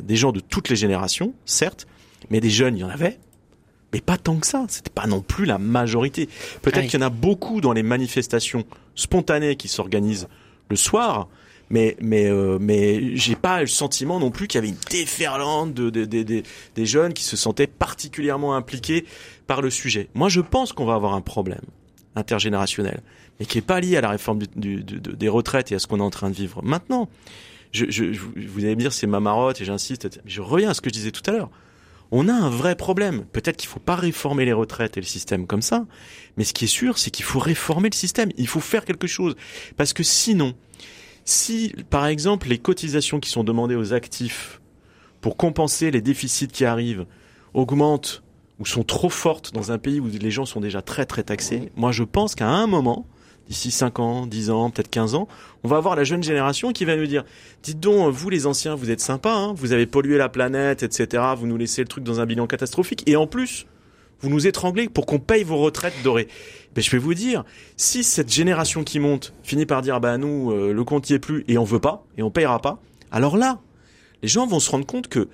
des gens de toutes les générations, certes, mais des jeunes, il y en avait. mais pas tant que ça. C'était pas non plus la majorité. Peut-être qu'il y en a beaucoup dans les manifestations spontanées qui s'organisent le soir, mais mais euh, mais j'ai pas le sentiment non plus qu'il y avait une déferlante de, de- de- de- des jeunes qui se sentaient particulièrement impliqués par le sujet. Moi, je pense qu'on va avoir un problème intergénérationnel, mais qui est pas lié à la réforme du- du- du- des retraites et à ce qu'on est en train de vivre maintenant. Je, je, je- vous allez me dire c'est ma marotte et j'insiste. je reviens à ce que je disais tout à l'heure. On a un vrai problème. Peut-être qu'il faut pas réformer les retraites et le système comme ça, mais ce qui est sûr, c'est qu'il faut réformer le système. Il faut faire quelque chose parce que sinon, si par exemple les cotisations qui sont demandées aux actifs pour compenser les déficits qui arrivent augmentent ou sont trop fortes dans un pays où les gens sont déjà très très taxés, moi je pense qu'à un moment, d'ici 5 ans, 10 ans, peut-être 15 ans, on va avoir la jeune génération qui va nous dire Dites donc, vous les anciens, vous êtes sympas, hein, vous avez pollué la planète, etc. Vous nous laissez le truc dans un bilan catastrophique. Et en plus, vous nous étranglez pour qu'on paye vos retraites dorées. Ben, je vais vous dire, si cette génération qui monte finit par dire, bah nous, euh, le compte y est plus et on veut pas et on payera pas, alors là, les gens vont se rendre compte que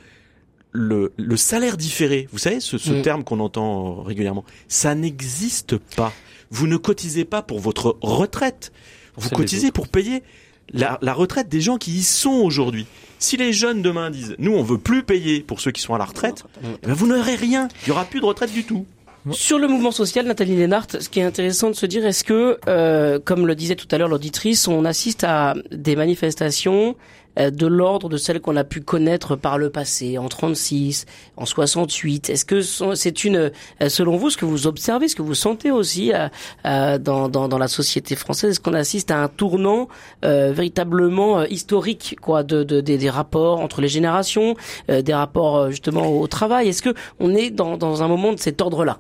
le, le salaire différé, vous savez, ce, ce Mm. terme qu'on entend euh, régulièrement, ça n'existe pas. Vous ne cotisez pas pour votre retraite. Vous Celle cotisez pour payer la, la retraite des gens qui y sont aujourd'hui. Si les jeunes demain disent, nous, on veut plus payer pour ceux qui sont à la retraite, eh ben, vous n'aurez rien. Il y aura plus de retraite du tout. Sur le mouvement social, Nathalie Lénart, ce qui est intéressant de se dire, est-ce que, euh, comme le disait tout à l'heure l'auditrice, on assiste à des manifestations de l'ordre de celles qu'on a pu connaître par le passé, en 36, en 68 Est-ce que c'est une, euh, selon vous, ce que vous observez, ce que vous sentez aussi euh, euh, dans, dans, dans la société française, est-ce qu'on assiste à un tournant euh, véritablement euh, historique, quoi, de, de, des, rapports entre les générations, euh, des rapports euh, justement au travail? Est-ce que on est dans, dans un moment de cet ordre-là?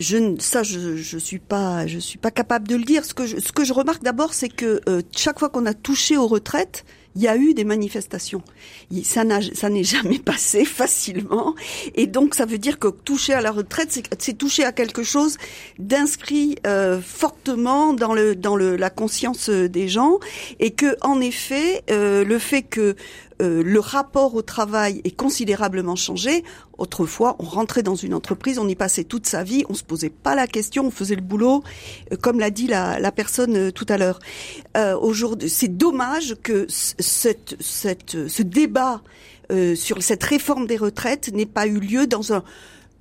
Je, ça, je, je suis pas, je suis pas capable de le dire. Ce que je, ce que je remarque d'abord, c'est que euh, chaque fois qu'on a touché aux retraites, il y a eu des manifestations. Ça n'a, ça n'est jamais passé facilement, et donc ça veut dire que toucher à la retraite, c'est, c'est toucher à quelque chose d'inscrit euh, fortement dans le, dans le, la conscience euh, des gens, et que en effet, euh, le fait que euh, le rapport au travail est considérablement changé. Autrefois, on rentrait dans une entreprise, on y passait toute sa vie, on se posait pas la question, on faisait le boulot, euh, comme l'a dit la, personne euh, tout à l'heure. Aujourd'hui, c'est dommage que cette, ce débat sur cette réforme des retraites n'ait pas eu lieu dans un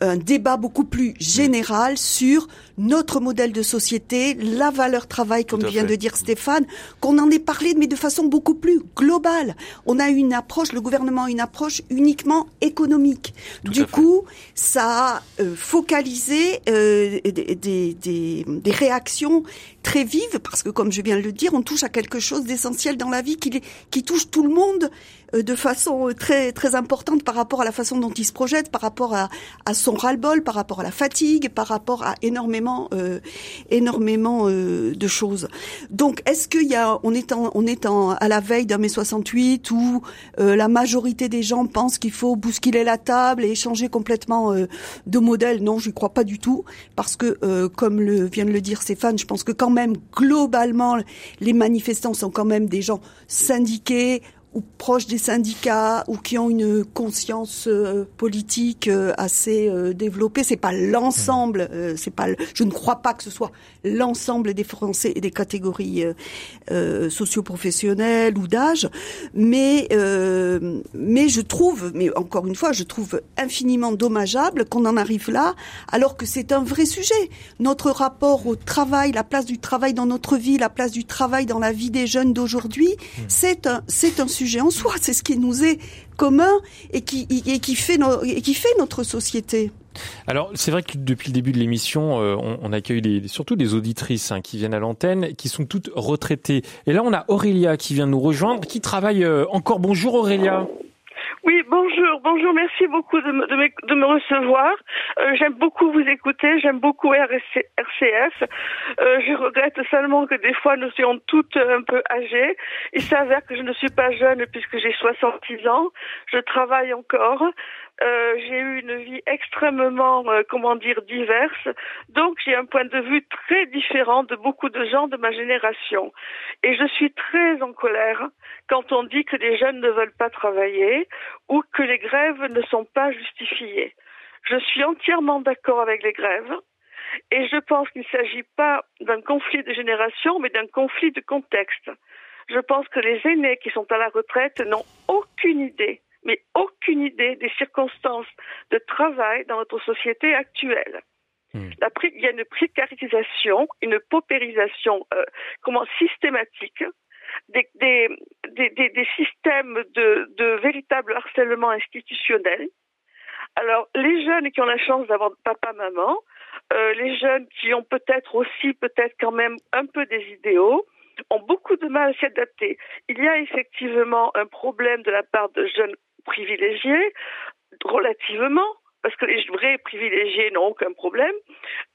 un débat beaucoup plus général sur notre modèle de société, la valeur travail, comme vient fait. de dire Stéphane, qu'on en ait parlé, mais de façon beaucoup plus globale. On a une approche, le gouvernement a une approche uniquement économique. Tout du fait. coup, ça a euh, focalisé euh, des, des, des, des réactions très vives, parce que comme je viens de le dire, on touche à quelque chose d'essentiel dans la vie qui, qui touche tout le monde de façon euh, très très importante par rapport à la façon dont il se projette, par rapport à, son ras-le-bol, par rapport à la fatigue, par rapport à énormément euh, énormément euh, de choses. Donc, est-ce qu'il y a, on est on est à la veille d'un mai 68 où euh, la majorité des gens pensent qu'il faut bousculer la table et changer complètement euh, de modèle? Non, je crois pas du tout, parce que euh, comme le vient de le dire Stéphane, je pense que quand même globalement les manifestants sont quand même des gens syndiqués ou proches des syndicats ou qui ont une conscience euh, politique euh, assez euh, développée. C'est pas l'ensemble. euh, c'est pas. le- je ne crois pas que ce soit l'ensemble des Français et des catégories socio-professionnelles ou d'âge. Mais euh, mais je trouve, mais encore une fois, je trouve infiniment dommageable qu'on en arrive là, alors que c'est un vrai sujet. Notre rapport au travail, la place du travail dans notre vie, la place du travail dans la vie des jeunes d'aujourd'hui, c'est un c'est un sujet soi. C'est ce qui nous est commun et qui et qui fait et qui fait notre société. Alors, c'est vrai que depuis le début de l'émission, euh, on, accueille surtout des auditrices hein, qui viennent à l'antenne, qui sont toutes retraitées. Et là, on a Aurélia qui vient nous rejoindre, qui travaille euh, encore. Bonjour Aurélia. Oui, bonjour, bonjour, merci beaucoup de me, de me, de me recevoir. Euh, j'aime beaucoup vous écouter, j'aime beaucoup RC, RCF. Euh, je regrette seulement que des fois nous soyons toutes un peu âgées. Il s'avère que je ne suis pas jeune puisque j'ai 66 ans. Je travaille encore. Euh, j'ai eu une vie extrêmement, euh, comment dire, diverse. Donc j'ai un point de vue très différent de beaucoup de gens de ma génération. Et je suis très en colère quand on dit que les jeunes ne veulent pas travailler ou que les grèves ne sont pas justifiées. Je suis entièrement d'accord avec les grèves. Et je pense qu'il ne s'agit pas d'un conflit de génération, mais d'un conflit de contexte. Je pense que les aînés qui sont à la retraite n'ont aucune idée, mais aucune idée des circonstances de travail dans notre société actuelle. Hmm. il y a une précarisation, une paupérisation euh, comment systématique, des, systèmes de, véritable harcèlement institutionnel. Alors, les jeunes qui ont la chance d'avoir papa-maman, euh, les jeunes qui ont peut-être aussi, peut-être quand même un peu des idéaux, ont beaucoup de mal à s'y adapter. Il y a effectivement un problème de la part de jeunes privilégiés, relativement, parce que les vrais privilégiés n'ont aucun problème.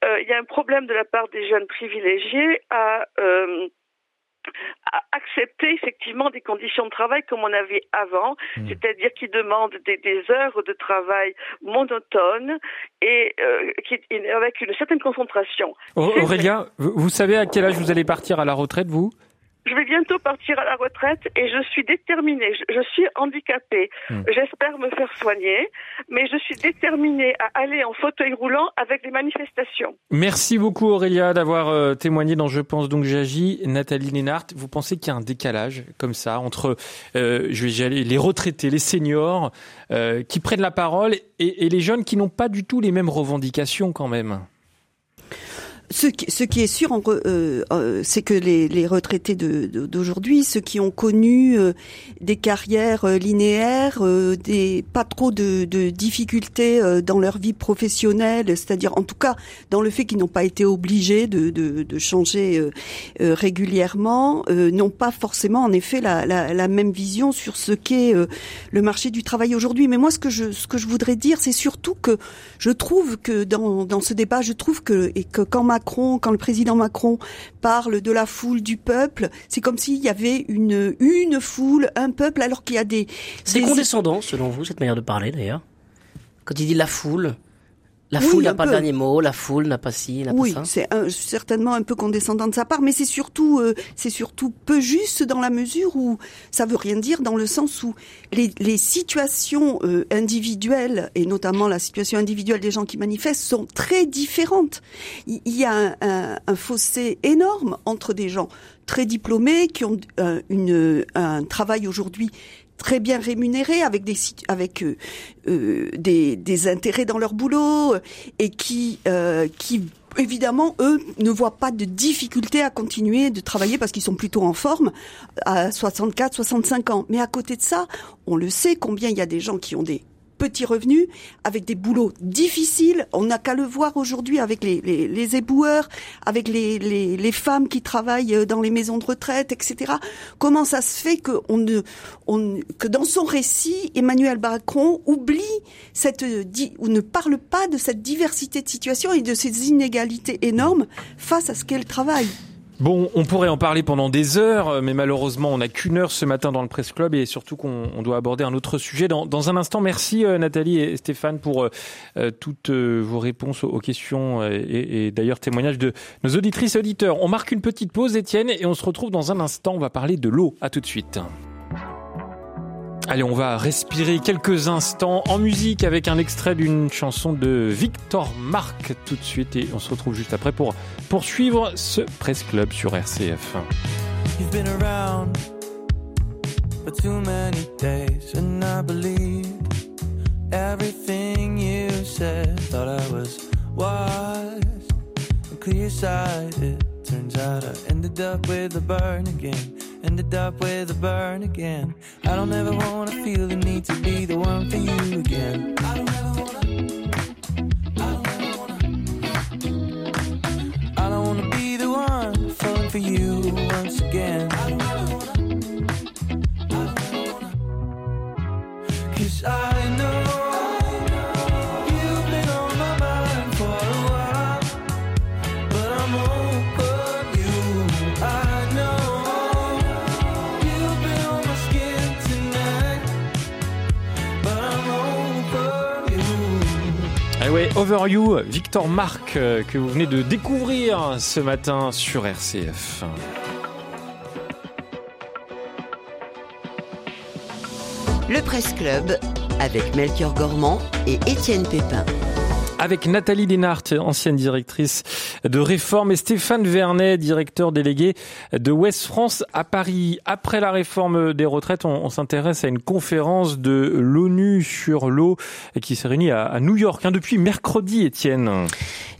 Euh, il y a un problème de la part des jeunes privilégiés à euh, accepter effectivement des conditions de travail comme on avait avant, hmm. c'est-à-dire qui demandent des, heures de travail monotones et euh, qui, avec une certaine concentration. Aurélia, vous savez à quel âge vous allez partir à la retraite, vous? Je vais bientôt partir à la retraite et je suis déterminée. Je, suis handicapée. Hmm. J'espère me faire soigner, mais je suis déterminée à aller en fauteuil roulant avec des manifestations. Merci beaucoup Aurélia d'avoir euh, témoigné dans Je pense donc j'agis. Nathalie Lénart, vous pensez qu'il y a un décalage comme ça entre euh, je vais les retraités, les seniors euh, qui prennent la parole et les jeunes qui n'ont pas du tout les mêmes revendications quand même? Ce qui, ce qui est sûr, euh, euh, c'est que les, les retraités d'aujourd'hui, ceux qui ont connu euh, des carrières linéaires, des pas trop de, de difficultés dans leur vie professionnelle, c'est-à-dire en tout cas dans le fait qu'ils n'ont pas été obligés de, de, de changer régulièrement, n'ont pas forcément en effet la, la, la même vision sur ce qu'est le marché du travail aujourd'hui. Mais moi, ce que je ce que je voudrais dire, c'est surtout que je trouve que dans, dans ce débat, je trouve que et que quand ma quand le président Macron parle de la foule du peuple, c'est comme s'il y avait une une foule, un peuple, alors qu'il y a des. C'est condescendant, selon vous, cette manière de parler d'ailleurs? Quand il dit la foule, la foule n'a pas le dernier mot, la foule n'a pas ci, n'a oui, pas ça. Oui, c'est certainement un peu condescendant de sa part, mais c'est surtout, euh, c'est surtout peu juste dans la mesure où ça veut rien dire dans le sens où les, les situations euh, individuelles et notamment la situation individuelle des gens qui manifestent sont très différentes. Il y a un, un, un fossé énorme entre des gens très diplômés qui ont euh, une, un travail aujourd'hui très bien rémunérés avec des avec euh, euh, des, intérêts dans leur boulot et qui euh, qui évidemment eux ne voient pas de difficulté à continuer de travailler parce qu'ils sont plutôt en forme à 64 65 ans. Mais à côté de ça on le sait combien il y a des gens qui ont des petits revenus, avec des boulots difficiles. On n'a qu'à le voir aujourd'hui avec les, éboueurs, avec les, femmes qui travaillent dans les maisons de retraite, etc. Comment ça se fait que, dans son récit, Emmanuel Macron oublie cette, ou ne parle pas de cette diversité de situations et de ces inégalités énormes face à ce qu'est le travail. Bon, on pourrait en parler pendant des heures, mais malheureusement, on n'a qu'une heure ce matin dans le Presse Club et surtout qu'on doit aborder un autre sujet. Dans, un instant, merci euh, Nathalie et Stéphane pour euh, euh, toutes vos réponses aux questions et, et d'ailleurs témoignages de nos auditrices et auditeurs. On marque une petite pause, Étienne, et on se retrouve dans un instant. On va parler de l'eau. À tout de suite. Allez, on va respirer quelques instants en musique avec un extrait d'une chanson de Victor Marc tout de suite et on se retrouve juste après pour poursuivre ce Presse Club sur RCF. You've been around for too many days and I believe everything you said. Thought I was wise and clear sighted. Turns out I ended up with a burn again. Ended up with a burn again. I don't ever wanna feel the need to be the one for you again. I don't ever wanna. I don't wanna. Be the one falling for you once again. I don't wanna. I don't wanna. Cause I know. Over You, Victor Marc, euh, que vous venez de découvrir ce matin sur RCF. Le Presse Club avec Melchior Gormand et Étienne Pépin. Avec Nathalie Lénart, ancienne directrice de réforme, et Stéphane Vernet, directeur délégué de Ouest France à Paris. Après la réforme des retraites, on, s'intéresse à une conférence de l'ONU sur l'eau qui s'est réunie à, New York hein, depuis mercredi, Étienne.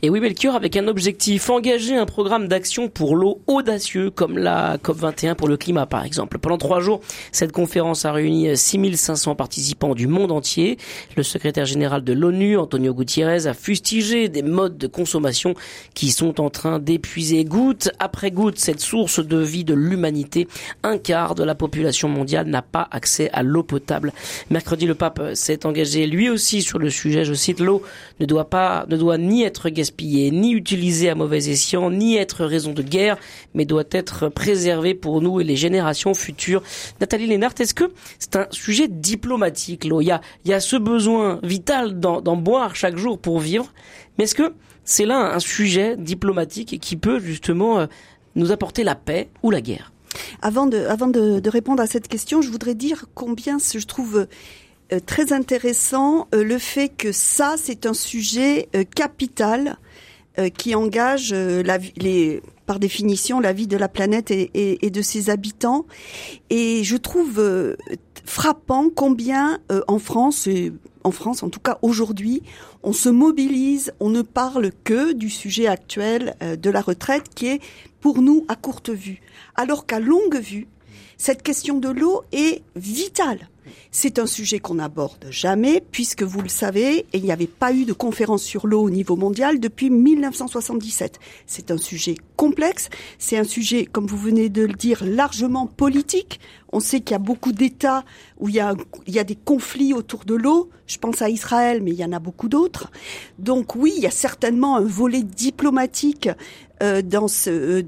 Et oui, Melchior, avec un objectif, engager un programme d'action pour l'eau audacieux, comme la COP21 pour le climat, par exemple. Pendant trois jours, cette conférence a réuni 6500 participants du monde entier. Le secrétaire général de l'ONU, Antonio Gutiérrez, a fustigé des modes de consommation qui sont en train d'épuiser goutte après goutte cette source de vie de l'humanité. Un quart de la population mondiale n'a pas accès à l'eau potable. Mercredi, le pape s'est engagé lui aussi sur le sujet. Je cite, l'eau ne doit pas, ne doit ni être gaspillée, ni utilisée à mauvais escient, ni être raison de guerre, mais doit être préservée pour nous et les générations futures. Nathalie Lénart, est-ce que c'est un sujet diplomatique, l'eau? Il y a, il y a ce besoin vital d'en boire chaque jour pour vivre. Mais est-ce que c'est là un sujet diplomatique qui peut justement euh, nous apporter la paix ou la guerre? Avant de, répondre à cette question, je voudrais dire combien je trouve euh, très intéressant euh, le fait que ça, c'est un sujet capital qui engage par définition la vie de la planète et, de ses habitants. Et je trouve frappant combien en France, et en France, en tout cas aujourd'hui, on se mobilise, on ne parle que du sujet actuel euh, de la retraite qui est pour nous à courte vue. Alors qu'à longue vue, cette question de l'eau est vitale. C'est un sujet qu'on n'aborde jamais, puisque vous le savez, il n'y avait pas eu de conférence sur l'eau au niveau mondial depuis 1977. C'est un sujet complexe, c'est un sujet, comme vous venez de le dire, largement politique. On sait qu'il y a beaucoup d'États où il y a, des conflits autour de l'eau. Je pense à Israël, mais il y en a beaucoup d'autres. Donc oui, il y a certainement un volet diplomatique euh, dans, ce, euh,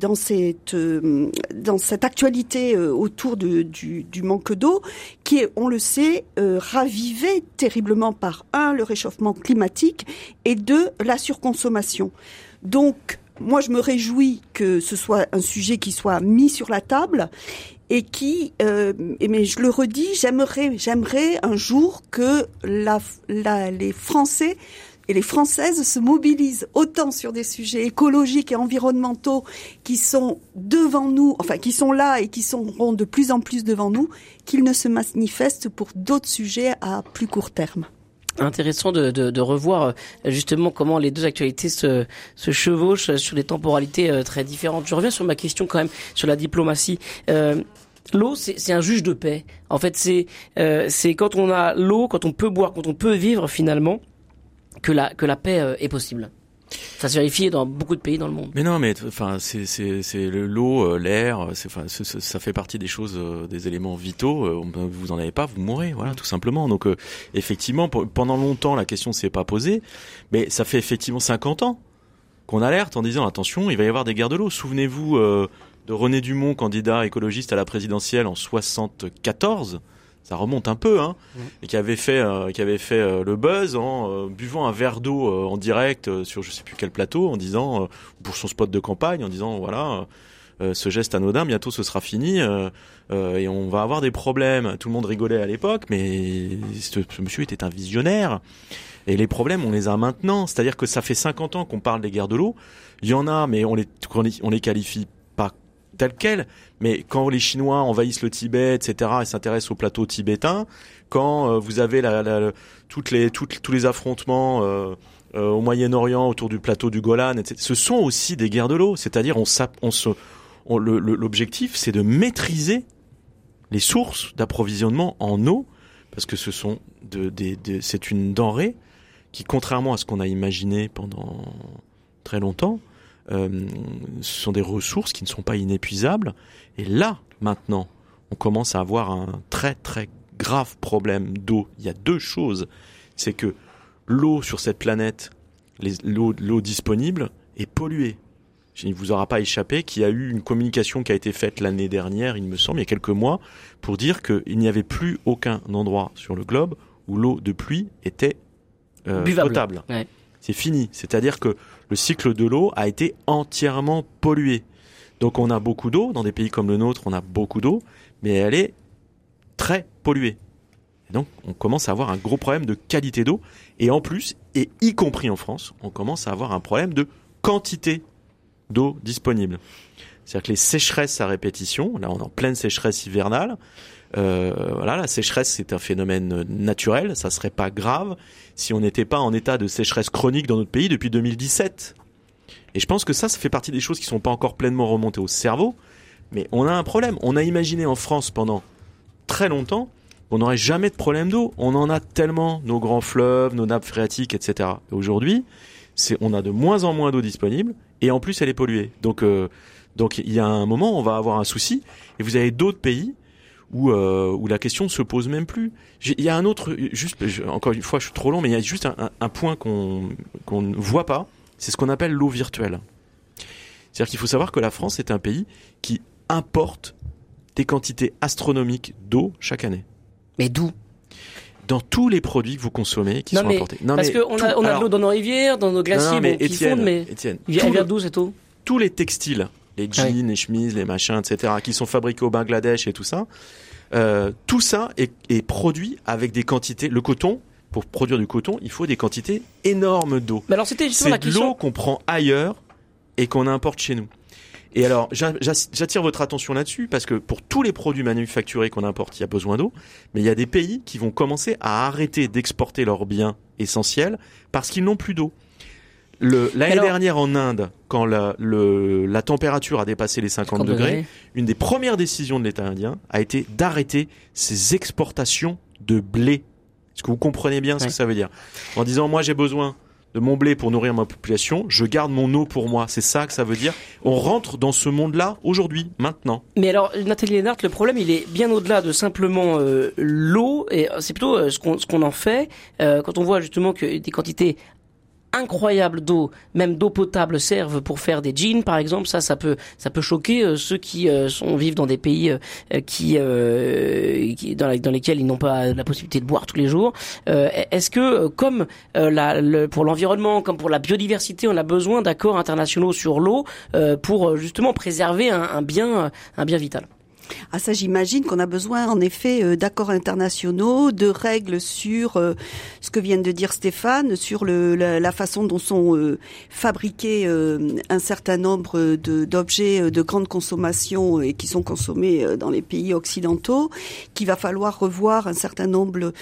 euh, cette actualité autour de, du, du manque d'eau, qui est, on le sait, ravivé terriblement par un, le réchauffement climatique, et deux, la surconsommation. Donc, moi, je me réjouis que ce soit un sujet qui soit mis sur la table et qui, euh, mais je le redis, j'aimerais, j'aimerais un jour que les Français et les Françaises se mobilisent autant sur des sujets écologiques et environnementaux qui sont devant nous, enfin qui sont là et qui seront de plus en plus devant nous, qu'ils ne se manifestent pour d'autres sujets à plus court terme intéressant de, revoir euh, justement comment les deux actualités se, chevauchent sur des temporalités euh, très différentes. Je reviens sur ma question quand même sur la diplomatie. L'eau, c'est un juge de paix. En fait, c'est euh, quand on a l'eau, quand on peut boire, quand on peut vivre finalement, que la que la paix est possible. Ça se vérifie dans beaucoup de pays dans le monde. Mais non, mais enfin, c'est l'eau, euh, l'air, ça fait partie des choses, euh, des éléments vitaux. Euh, vous en avez pas, vous mourrez, voilà, tout simplement. Donc effectivement, pendant longtemps, la question s'est pas posée, mais ça fait effectivement 50 ans qu'on alerte en disant attention, il va y avoir des guerres de l'eau. Souvenez-vous de René Dumont, candidat écologiste à la présidentielle en 74 ça remonte un peu, hein, et qui avait fait, euh, qui avait fait euh, le buzz en euh, buvant un verre d'eau en direct sur je sais plus quel plateau, en disant pour son spot de campagne, en disant voilà, ce geste anodin bientôt ce sera fini et on va avoir des problèmes. Tout le monde rigolait à l'époque, mais ce, monsieur était un visionnaire. Et les problèmes, on les a maintenant. C'est-à-dire que ça fait 50 ans qu'on parle des guerres de l'eau. Il y en a, mais on les, on les qualifie tel quel. Mais quand les Chinois envahissent le Tibet, etc., et s'intéressent au plateau tibétain, quand euh, vous avez toutes les, tous les affrontements euh, euh, au Moyen-Orient autour du plateau du Golan, etc., ce sont aussi des guerres de l'eau. C'est-à-dire, on, l'objectif, c'est de maîtriser les sources d'approvisionnement en eau, parce que ce sont c'est une denrée qui, contrairement à ce qu'on a imaginé pendant très longtemps, euh, ce sont des ressources qui ne sont pas inépuisables. Et là, maintenant, on commence à avoir un très très grave problème d'eau. Il y a deux choses. C'est que l'eau sur cette planète, l'eau disponible, est polluée. Il ne vous aura pas échappé qu'il y a eu une communication qui a été faite l'année dernière, il me semble, il y a quelques mois, pour dire qu'il n'y avait plus aucun endroit sur le globe où l'eau de pluie était euh, potable. C'est fini. C'est-à-dire que le cycle de l'eau a été entièrement pollué. Donc on a beaucoup d'eau, dans des pays comme le nôtre, on a beaucoup d'eau, mais elle est très polluée. Donc on commence à avoir un gros problème de qualité d'eau et en plus, et y compris en France, on commence à avoir un problème de quantité d'eau disponible. C'est-à-dire que les sécheresses à répétition, là on est en pleine sécheresse hivernale, voilà, la sécheresse c'est un phénomène naturel, ça serait pas grave si on n'était pas en état de sécheresse chronique dans notre pays depuis 2017. Et je pense que ça, ça fait partie des choses qui sont pas encore pleinement remontées au cerveau, mais on a un problème. On a imaginé en France pendant très longtemps qu'on n'aurait jamais de problème d'eau. On en a tellement, nos grands fleuves, nos nappes phréatiques, etc. Aujourd'hui, c'est, on a de moins en moins d'eau disponible, et en plus elle est polluée. Donc, euh, donc il y a un moment, on va avoir un souci, et vous avez d'autres pays où, euh, où la question se pose même plus. Il y a un autre, juste, je- encore une fois, je suis trop long, mais il y a juste un, un- un point qu'on qu'on ne voit pas, c'est ce qu'on appelle l'eau virtuelle. C'est-à-dire qu'il faut savoir que la France est un pays qui importe des quantités astronomiques d'eau chaque année. Mais d'où? Dans tous les produits que vous consommez qui Non sont mais importés. Non, parce qu'on a, tout- on a de l'eau dans nos rivières, dans nos glaciers non, non, mais bon, qui Étienne, fondent, mais Étienne, elle tout vient d'où cette eau? tous les textiles, les jeans, les chemises, les machins, etc., qui sont fabriqués au Bangladesh et tout ça, euh, tout ça est, est produit avec des quantités. Le coton, pour produire du coton, il faut des quantités énormes d'eau. Mais alors c'était justement la C'est de l'eau question. qu'on prend ailleurs et qu'on importe chez nous. Et alors, j'a- j'a- j'attire votre attention là-dessus parce que pour tous les produits manufacturés qu'on importe, il y a besoin d'eau, mais il y a des pays qui vont commencer à arrêter d'exporter leurs biens essentiels parce qu'ils n'ont plus d'eau. L'année alors- dernière en Inde, quand la, le- la température a dépassé les 50 50 degrés, degrés. une des premières décisions de l'État indien a été d'arrêter ses exportations de blé. Est-ce que vous comprenez bien ce Ouais. que ça veut dire? En disant, moi j'ai besoin de mon blé pour nourrir ma population, je garde mon eau pour moi. C'est ça que ça veut dire? On rentre dans ce monde-là aujourd'hui, maintenant. Mais alors, Nathalie Lénart, le problème, il est bien au-delà de simplement euh, l'eau, et euh, c'est plutôt euh, ce qu'on ce qu'on en fait. Euh, quand on voit justement que des quantités incroyables d'eau, même d'eau potable, servent pour faire des jeans, par exemple, ça, ça peut, ça peut choquer euh, ceux qui euh, sont vivent dans des pays euh, qui, dans, lesquels ils n'ont pas la possibilité de boire tous les jours. Euh, Est-ce que, comme la, le- pour l'environnement, comme pour la biodiversité, on a besoin d'accords internationaux sur l'eau pour justement préserver un bien, un bien vital? Ah ça j'imagine qu'on a besoin en effet euh, d'accords internationaux, de règles sur euh, ce que vient de dire Stéphane, sur la, façon dont sont euh, fabriqués un certain nombre d'objets de grande consommation et qui sont consommés dans les pays occidentaux, qu'il va falloir revoir un certain nombre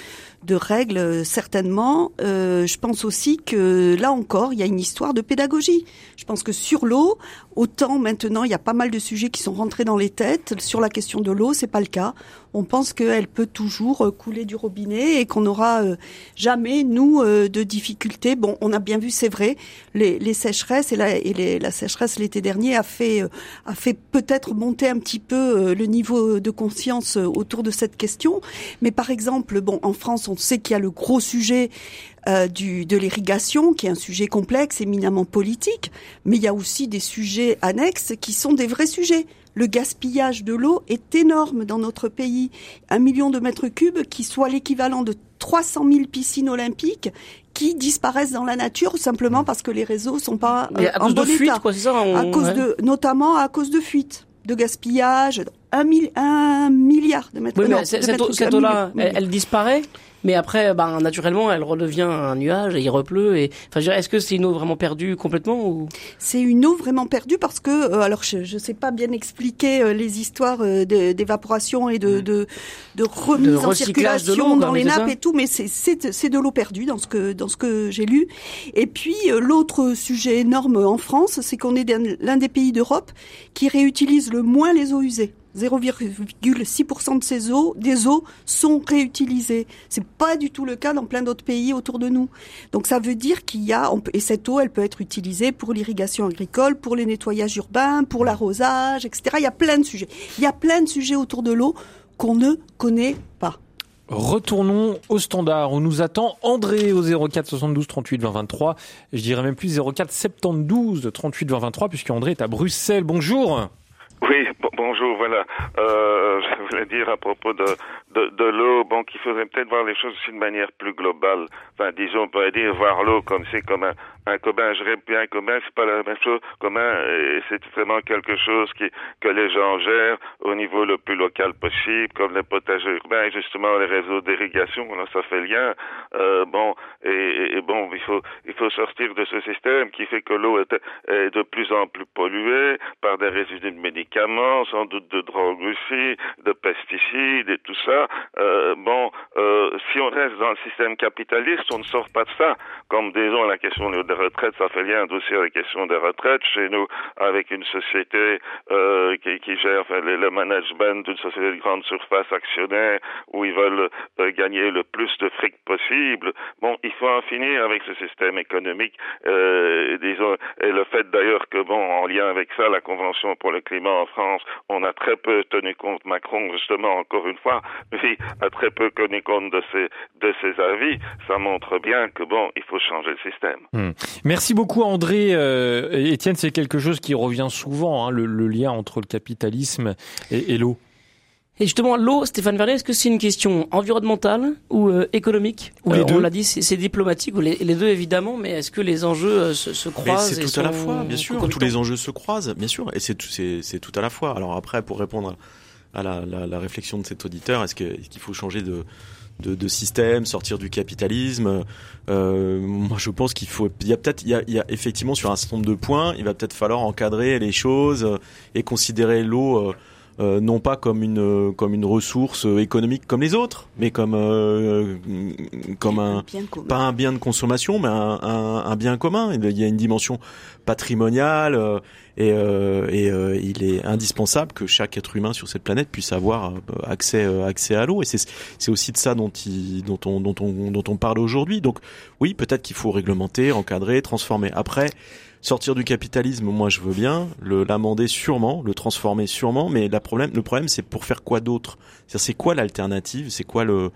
de règles euh, certainement. Euh, je pense aussi que là encore, il y a une histoire de pédagogie. Je pense que sur l'eau, autant maintenant, il y a pas mal de sujets qui sont rentrés dans les têtes. Sur la question de l'eau, c'est pas le cas. On pense qu'elle peut toujours euh, couler du robinet et qu'on n'aura euh, jamais, nous, euh, de difficultés. Bon, on a bien vu, c'est vrai, les, sécheresses et la, et sécheresse l'été dernier a fait, a fait peut-être monter un petit peu le niveau de conscience autour de cette question. Mais par exemple, bon, en France, on sait qu'il y a le gros sujet de l'irrigation, qui est un sujet complexe, éminemment politique, mais il y a aussi des sujets annexes qui sont des vrais sujets. Le gaspillage de l'eau est énorme dans notre pays. Un million de mètres cubes, qui soit l'équivalent de 300 000 piscines olympiques, qui disparaissent dans la nature simplement parce que les réseaux sont pas euh, à en cause de fuite, état. quoi, c'est ça on- À cause ouais. de, notamment à cause de fuite, de gaspillage, un, mille- un milliard de mètres Oui, mais cette, eau-là, elle, elle disparaît, mais après, ben, naturellement, elle redevient un nuage et il repleut. Et, enfin, est-ce que c'est une eau vraiment perdue complètement ou? C'est une eau vraiment perdue parce que, euh, alors je ne sais pas bien expliquer euh, les histoires euh, d'évaporation et de, de, de remise De en circulation dans les nappes et tout, mais c'est- de l'eau perdue dans ce que dans ce que j'ai lu. Et puis euh, l'autre sujet énorme en France, c'est qu'on est l'un des pays d'Europe qui réutilise le moins les eaux usées. 0,6% de ces eaux, des eaux sont réutilisées. C'est pas du tout le cas dans plein d'autres pays autour de nous. Donc ça veut dire qu'il y a, on peut- et cette eau, elle peut être utilisée pour l'irrigation agricole, pour les nettoyages urbains, pour l'arrosage, etc. Il y a plein de sujets. Il y a plein de sujets autour de l'eau qu'on ne connaît pas. Retournons au standard où nous attend André au 04 72 38 20 23. Je dirais même plus 04 72 38 20 23 puisque André est à Bruxelles. Bonjour. Oui, bon-. Euh, je voulais dire à propos de, de, de l'eau, bon, qu'il faudrait peut-être voir les choses d'une manière plus globale. Enfin, disons, on pourrait dire voir l'eau comme c'est comme un, un commun, je un commun, c'est pas la même chose. Commun, c'est vraiment quelque chose qui, que les gens gèrent au niveau le plus local possible, comme les potagers urbains, et justement les réseaux d'irrigation, ça fait lien. Euh, bon, et, et, bon, il faut, il faut sortir de ce système qui fait que l'eau est, est, de plus en plus polluée par des résidus de médicaments, sans doute de drogue aussi, de pesticides et tout ça. Euh, bon, euh, si on reste dans le système capitaliste, on ne sort pas de ça. Comme disons la question des retraites, ça fait lien aussi à la question des retraites chez nous, avec une société euh, qui, gère le management d'une société de grande surface actionnaire où ils veulent euh, gagner le plus de fric possible. Bon, il faut en finir avec ce système économique, euh, disons, et le fait d'ailleurs que bon, en lien avec ça, la Convention pour le climat en France, on a très peu tenu compte Macron justement encore une fois, lui a très peu tenu compte de ses de ses avis. Ça montre bien que bon, il faut changer le système. Hmm. Merci beaucoup André. Euh, Étienne, c'est quelque chose qui revient souvent, hein, le, le, lien entre le capitalisme et, et l'eau. Et justement, l'eau, Stéphane Vernet, est-ce que c'est une question environnementale ou euh, économique? Ou les euh, deux? On l'a dit, c'est diplomatique, ou les, les, deux évidemment, mais est-ce que les enjeux euh, se, se croisent C'est tout à la fois, bien sûr. Tous les enjeux se croisent, bien sûr, et c'est tout à la fois. Alors après, pour répondre à la, la, la réflexion de cet auditeur, est-ce qu'il est faut changer de de, de, système, sortir du capitalisme? Euh, moi, je pense qu'il faut. Il y a peut-être, il, il, y a effectivement sur un certain nombre de points, il va peut-être falloir encadrer les choses et considérer l'eau. Euh, non pas comme une comme une ressource économique comme les autres, mais comme euh, comme un, un pas un bien de consommation, mais un, un, un, bien commun. Il y a une dimension patrimoniale euh, et, et il est indispensable que chaque être humain sur cette planète puisse avoir accès accès à l'eau. Et c'est c'est aussi de ça dont il, dont on dont on dont on parle aujourd'hui. Donc oui, peut-être qu'il faut réglementer, encadrer, transformer. Après sortir du capitalisme, moi je veux bien, l'amender sûrement, le transformer sûrement, mais la problème, le problème c'est pour faire quoi d'autre? C'est quoi l'alternative? C'est quoi le,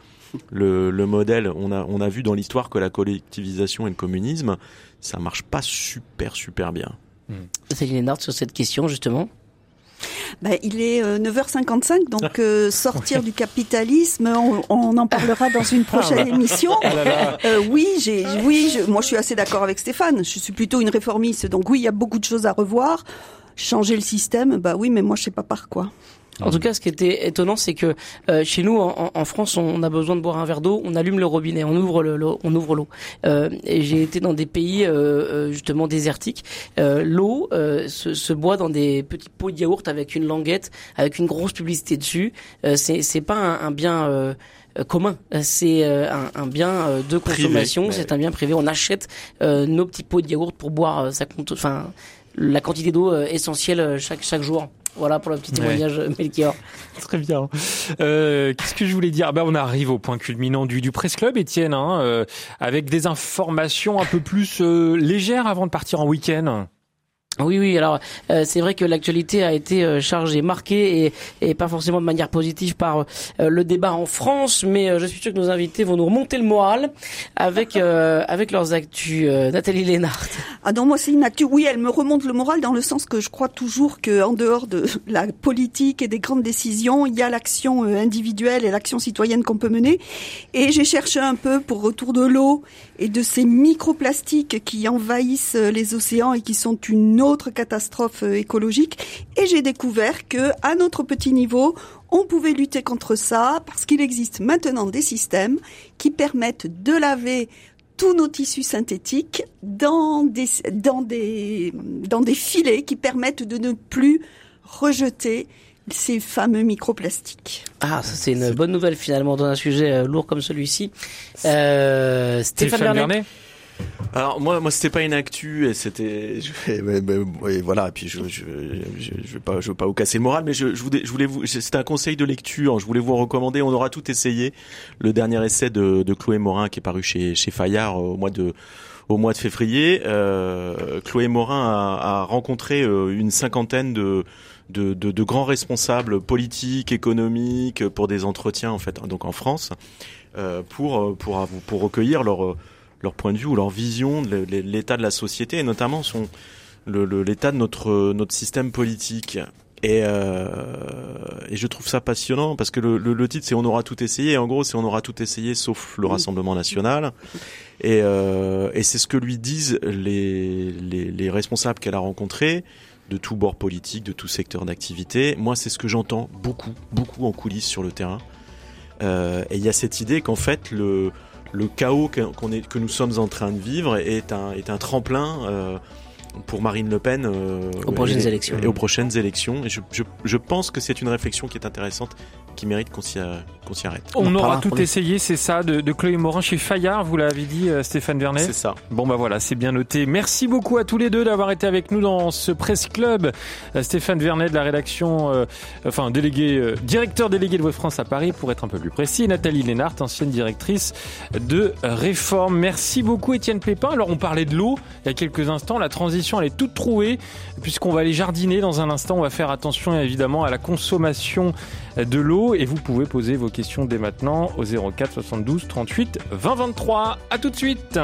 le, le modèle? On a on a vu dans l'histoire que la collectivisation et le communisme, ça marche pas super super bien. Céline Lénard sur cette question justement. Bah, il est euh, 9h55, donc euh, sortir du capitalisme, on, on, en parlera dans une prochaine Ah, émission. Là. Euh, oui, j'ai, oui, je, moi je suis assez d'accord avec Stéphane. Je suis plutôt une réformiste, donc oui, il y a beaucoup de choses à revoir. Changer le système, bah oui, mais moi je sais pas par quoi. En tout cas, ce qui était étonnant, c'est que euh, chez nous, en, en, France, on a besoin de boire un verre d'eau, on allume le robinet, on ouvre le, le on ouvre l'eau. Euh, et j'ai été dans des pays euh, justement désertiques. Euh, l'eau euh, se, se, boit dans des petits pots de yaourt avec une languette, avec une grosse publicité dessus. Euh, c'est c'est pas un, un bien euh, commun. C'est un, un, bien de consommation, c'est un bien privé. On achète euh, nos petits pots de yaourt pour boire ça compte, enfin la quantité d'eau essentielle chaque chaque jour. Voilà pour le petit témoignage ouais. Melchior. Très bien. Euh, Qu'est-ce que je voulais dire? Ben, On arrive au point culminant du, du Presse Club, Étienne, hein, euh, avec des informations un peu plus euh, légères avant de partir en week-end. Oui, oui. Alors, euh, c'est vrai que l'actualité a été euh, chargée, marquée et, et, pas forcément de manière positive par euh, le débat en France, mais je suis sûr que nos invités vont nous remonter le moral avec avec leurs actus. Nathalie Lénard. Ah non, moi c'est une actu. Oui, elle me remonte le moral dans le sens que je crois toujours que en dehors de la politique et des grandes décisions, il y a l'action individuelle et l'action citoyenne qu'on peut mener. Et j'ai cherché un peu pour retour de l'eau et de ces microplastiques qui envahissent les océans et qui sont une autre catastrophe écologique et j'ai découvert que à notre petit niveau, on pouvait lutter contre ça parce qu'il existe maintenant des systèmes qui permettent de laver tous nos tissus synthétiques dans des dans des dans des filets qui permettent de ne plus rejeter ces fameux microplastiques. Ah, ça c'est une bonne nouvelle finalement dans un sujet lourd comme celui-ci. Euh, Stéphane, Stéphane Bernet. Alors moi, moi c'était pas une actu c'était, voilà. Et puis je, je, je, je vais pas, je veux pas vous casser le moral, mais je, je voulais, je voulais vous, c'était un conseil de lecture. Je voulais vous recommander. On aura tout essayé. Le dernier essai de, de Chloé Morin qui est paru chez, chez Fayard au mois de, au mois de février. Euh, Chloé Morin a, a rencontré une cinquantaine de de, de, grands responsables politiques, économiques, pour des entretiens en fait, donc en France, euh, pour pour pour recueillir leur leur point de vue ou leur vision de l'état de la société et notamment son l'état de notre notre système politique. Et, euh, et je trouve ça passionnant parce que le, le, le titre c'est on aura tout essayé. Et en gros c'est on aura tout essayé sauf le Rassemblement national. Et, euh, et c'est ce que lui disent les, les, les responsables qu'elle a rencontrés de tout bord politique, de tout secteur d'activité. Moi, c'est ce que j'entends beaucoup, beaucoup en coulisses sur le terrain. Euh, et il y a cette idée qu'en fait, le, le chaos que, qu'on est, que nous sommes en train de vivre est un, est un tremplin euh, pour Marine Le Pen euh, Aux prochaines et, élections. Et aux prochaines élections. Et je, je, je pense que c'est une réflexion qui est intéressante, qui mérite qu'on s'y, s'y arrête. On, On aura tout essayé, c'est ça, de, de Chloé Morin chez Fayard, vous l'avez dit, euh, Stéphane Vernet C'est ça. Bon bah voilà, c'est bien noté. Merci beaucoup à tous les deux d'avoir été avec nous dans ce presse club. Euh, Stéphane Vernet de la rédaction, euh, enfin délégué, euh, directeur délégué de Voix de France à Paris pour être un peu plus précis. Et Nathalie Lénart, ancienne directrice de Réforme. Merci beaucoup Étienne Pépin. Alors on parlait de l'eau il y a quelques instants. La transition elle est toute trouée puisqu'on va aller jardiner dans un instant. On va faire attention évidemment à la consommation de l'eau et vous pouvez poser vos questions dès maintenant au 04 72 38 20 23. À tout de suite.